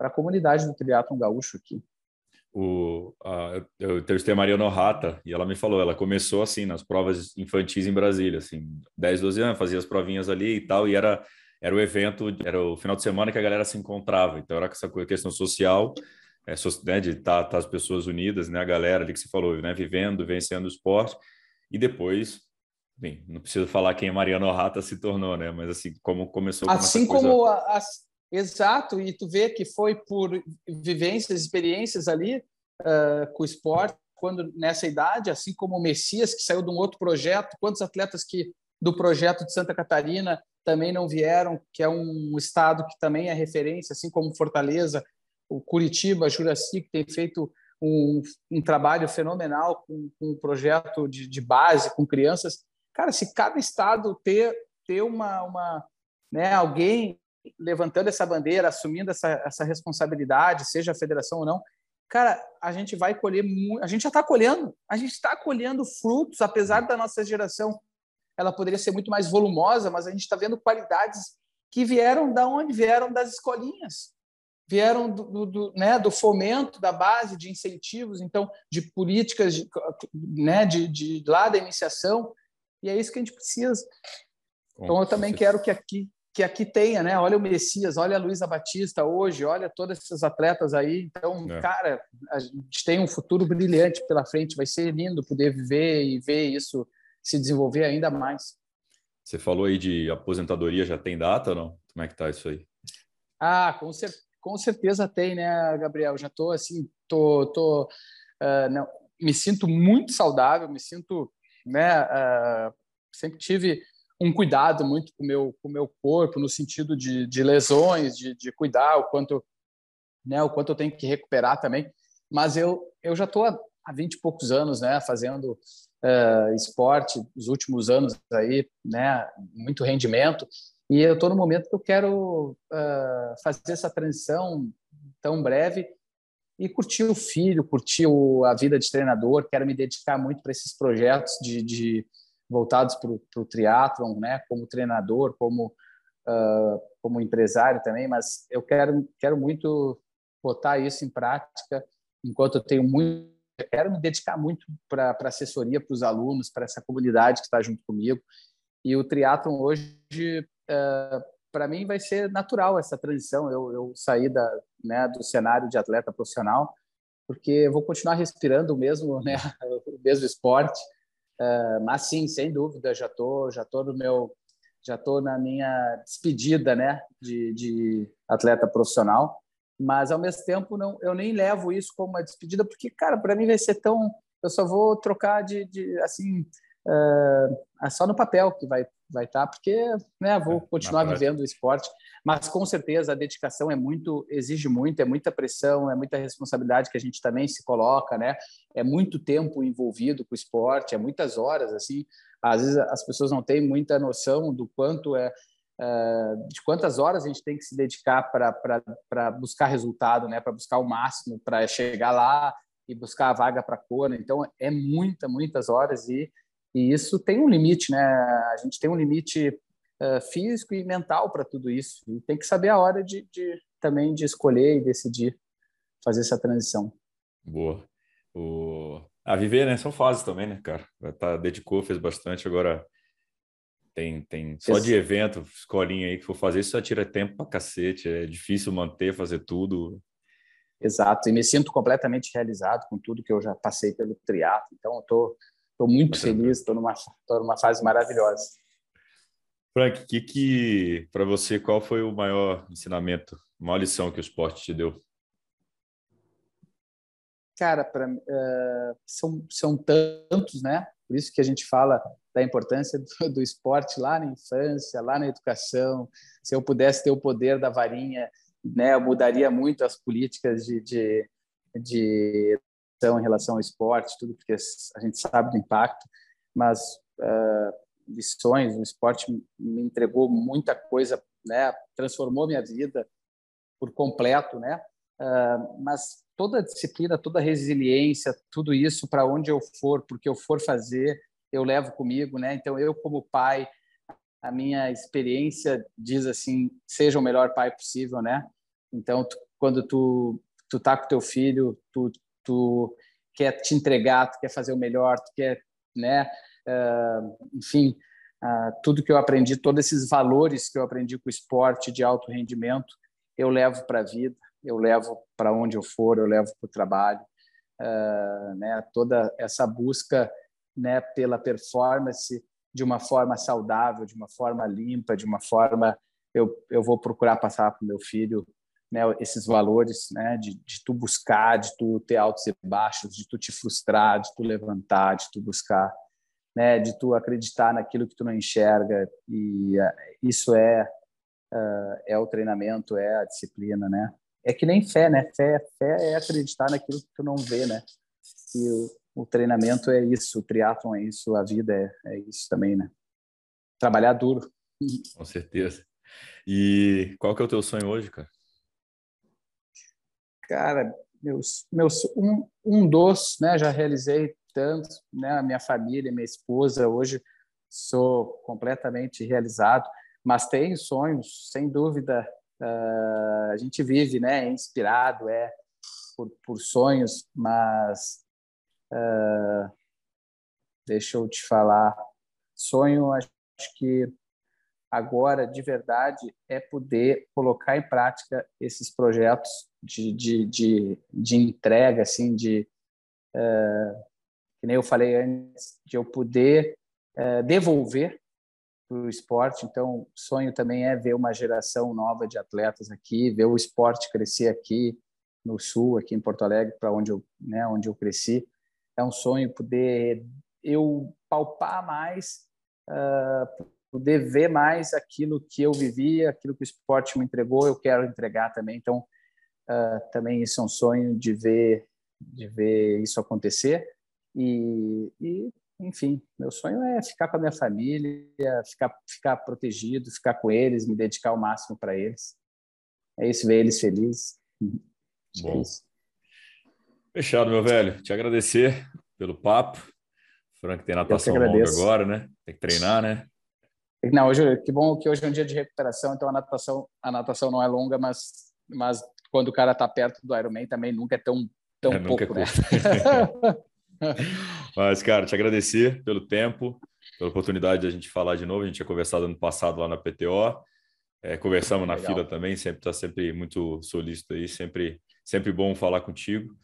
a comunidade do triatlon gaúcho aqui. O, a, eu entrevistei a Mariana Rata e ela me falou, ela começou assim nas provas infantis em Brasília, assim, 10, 12 anos, fazia as provinhas ali e tal, e era era o evento, era o final de semana que a galera se encontrava, então era essa questão social, é, né, de estar tá, tá as pessoas unidas, né, a galera ali que você falou, né, vivendo, vencendo o esporte, e depois bem, não preciso falar quem a Mariana Rata se tornou, né? Mas assim, como começou Assim como, coisa... a, Exato, e tu vê que foi por vivências, experiências ali uh, com o esporte, quando nessa idade, assim como o Messias, que saiu de um outro projeto, quantos atletas que do projeto de Santa Catarina também não vieram, que é um estado que também é referência, assim como Fortaleza, o Curitiba, Juraci, que tem feito um, um trabalho fenomenal com, com um projeto de, de, base, com crianças. Cara, se cada estado ter, ter uma, uma né, alguém levantando essa bandeira, assumindo essa, essa responsabilidade, seja a federação ou não, cara, a gente vai colher, a gente já está colhendo, a gente está colhendo frutos, apesar da nossa geração, ela poderia ser muito mais volumosa, mas a gente está vendo qualidades que vieram da onde vieram das escolinhas, vieram do, do, né, do fomento da base de incentivos, então de políticas de, né, de, de lá da iniciação, e é isso que a gente precisa. Então eu também quero que aqui que aqui tenha, né? Olha o Messias, olha a Luísa Batista hoje, olha todos esses atletas aí. Então, é. cara, a gente tem um futuro brilhante pela frente. Vai ser lindo poder viver e ver isso se desenvolver ainda mais. Você falou aí de aposentadoria, já tem data ou não? Como é que tá isso aí? Ah, com, cer com certeza tem, né, Gabriel? Já tô assim, tô, tô uh, não, me sinto muito saudável, me sinto, né? Uh, sempre tive um cuidado muito com meu, o com meu corpo, no sentido de, de lesões, de, de cuidar o quanto, né, o quanto eu tenho que recuperar também. Mas eu, eu já estou há, há 20 e poucos anos né, fazendo uh, esporte, os últimos anos aí, né, muito rendimento, e eu estou no momento que eu quero uh, fazer essa transição tão breve e curtir o filho, curtir o, a vida de treinador, quero me dedicar muito para esses projetos de, de voltados para o triatlon, né? Como treinador, como uh, como empresário também, mas eu quero quero muito botar isso em prática enquanto eu tenho muito eu quero me dedicar muito para a assessoria para os alunos, para essa comunidade que está junto comigo. E o triatlon hoje, uh, para mim, vai ser natural essa transição. Eu, eu saí da, né, do cenário de atleta profissional, porque eu vou continuar respirando o mesmo, [LAUGHS] né, o mesmo esporte, Uh, mas sim, sem dúvida, já tô, já tô no meu, já tô na minha despedida, né, de, de atleta profissional. Mas ao mesmo tempo não, eu nem levo isso como uma despedida, porque cara, para mim vai ser tão, eu só vou trocar de, de assim, uh, só no papel que vai vai estar, tá, porque né, vou é, continuar vivendo o esporte, mas com certeza a dedicação é muito, exige muito, é muita pressão, é muita responsabilidade que a gente também se coloca, né? É muito tempo envolvido com o esporte, é muitas horas, assim. Às vezes as pessoas não têm muita noção do quanto é, uh, de quantas horas a gente tem que se dedicar para buscar resultado, né? Para buscar o máximo, para chegar lá e buscar a vaga para a Kona. Então é muita, muitas horas e e isso tem um limite, né? A gente tem um limite uh, físico e mental para tudo isso. E tem que saber a hora de, de, também de escolher e decidir fazer essa transição. Boa. O... A viver, né? São fases também, né, cara? Tá, dedicou, fez bastante, agora tem, tem só de evento, escolinha aí que for fazer, isso só tira tempo pra cacete, é difícil manter, fazer tudo. Exato, e me sinto completamente realizado com tudo que eu já passei pelo triatlo, então eu tô Estou muito feliz, estou numa, tô numa fase maravilhosa. Frank, que, que para você qual foi o maior ensinamento, a maior lição que o esporte te deu? Cara, pra, uh, são, são tantos, né? Por isso que a gente fala da importância do, do, esporte lá na infância, lá na educação. Se eu pudesse ter o poder da varinha, né, eu mudaria muito as políticas de, de, de em relação ao esporte, tudo porque a gente sabe do impacto, mas uh, lições, o esporte me entregou muita coisa, né? Transformou minha vida por completo, né? Uh, mas toda a disciplina, toda a resiliência, tudo isso para onde eu for, porque eu for fazer, eu levo comigo, né? Então eu como pai, a minha experiência diz assim, seja o melhor pai possível, né? Então tu, quando tu tu tá com teu filho, tu tu quer te entregar, tu quer fazer o melhor, tu quer, né? Uh, enfim, uh, tudo que eu aprendi, todos esses valores que eu aprendi com o esporte de alto rendimento, eu levo para a vida, eu levo para onde eu for, eu levo para o trabalho, uh, né? Toda essa busca, né, pela performance de uma forma saudável, de uma forma limpa, de uma forma eu, eu vou procurar passar para o meu filho né, esses valores, né, de, de tu buscar, de tu ter altos e baixos, de tu te frustrar, de tu levantar, de tu buscar, né, de tu acreditar naquilo que tu não enxerga e uh, isso é uh, é o treinamento, é a disciplina, né? É que nem fé, né? Fé, fé é acreditar naquilo que tu não vê, né? E o, o treinamento é isso, o triatlon é isso, a vida é, é isso também, né? Trabalhar duro. Com certeza. E qual que é o teu sonho hoje, cara? Cara, meus, meus um, um dos, né? Já realizei tanto, né? A minha família, minha esposa, hoje sou completamente realizado, mas tenho sonhos, sem dúvida. Uh, a gente vive, né? Inspirado, é por, por sonhos, mas uh, deixa eu te falar, sonho, acho que agora, de verdade, é poder colocar em prática esses projetos de, de, de, de entrega, assim, de, uh, que nem eu falei antes, de eu poder uh, devolver para o esporte. Então, sonho também é ver uma geração nova de atletas aqui, ver o esporte crescer aqui no Sul, aqui em Porto Alegre, para onde eu, né, onde eu cresci. É um sonho poder eu palpar mais uh, poder ver mais aquilo que eu vivi, aquilo que o esporte me entregou, eu quero entregar também. Então, uh, também isso é um sonho de ver, de ver isso acontecer. E, e, enfim, meu sonho é ficar com a minha família, ficar, ficar protegido, ficar com eles, me dedicar ao máximo para eles. É isso, ver eles felizes. Bom. É Fechado, meu velho. Te agradecer pelo papo. Frank tem natação longa agora, né? Tem que treinar, né? Não, hoje, que bom que hoje é um dia de recuperação, então a natação, a natação não é longa, mas, mas quando o cara está perto do Ironman também nunca é tão, tão é, pouco, né? [LAUGHS] mas, cara, te agradecer pelo tempo, pela oportunidade de a gente falar de novo. A gente tinha conversado ano passado lá na PTO, é, conversamos na fila também, sempre está sempre muito solícito aí, sempre, sempre bom falar contigo.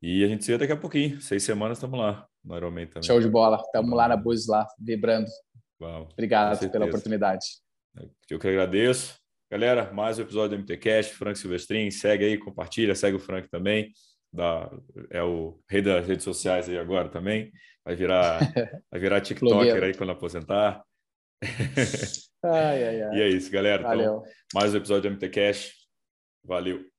E a gente se vê daqui a pouquinho, seis semanas estamos lá no Ironman também. Show de bola, estamos lá na Bus lá, vibrando. Obrigado pela oportunidade. Eu que agradeço. Galera, mais um episódio do MTCast, Frank Silvestrin, segue aí, compartilha, segue o Frank também, da, é o rei das redes sociais aí agora também, vai virar, [LAUGHS] vai virar TikToker aí quando aposentar. ai, ai, ai. E é isso, galera. Então, Valeu. Então, mais um episódio do MTCast. Valeu.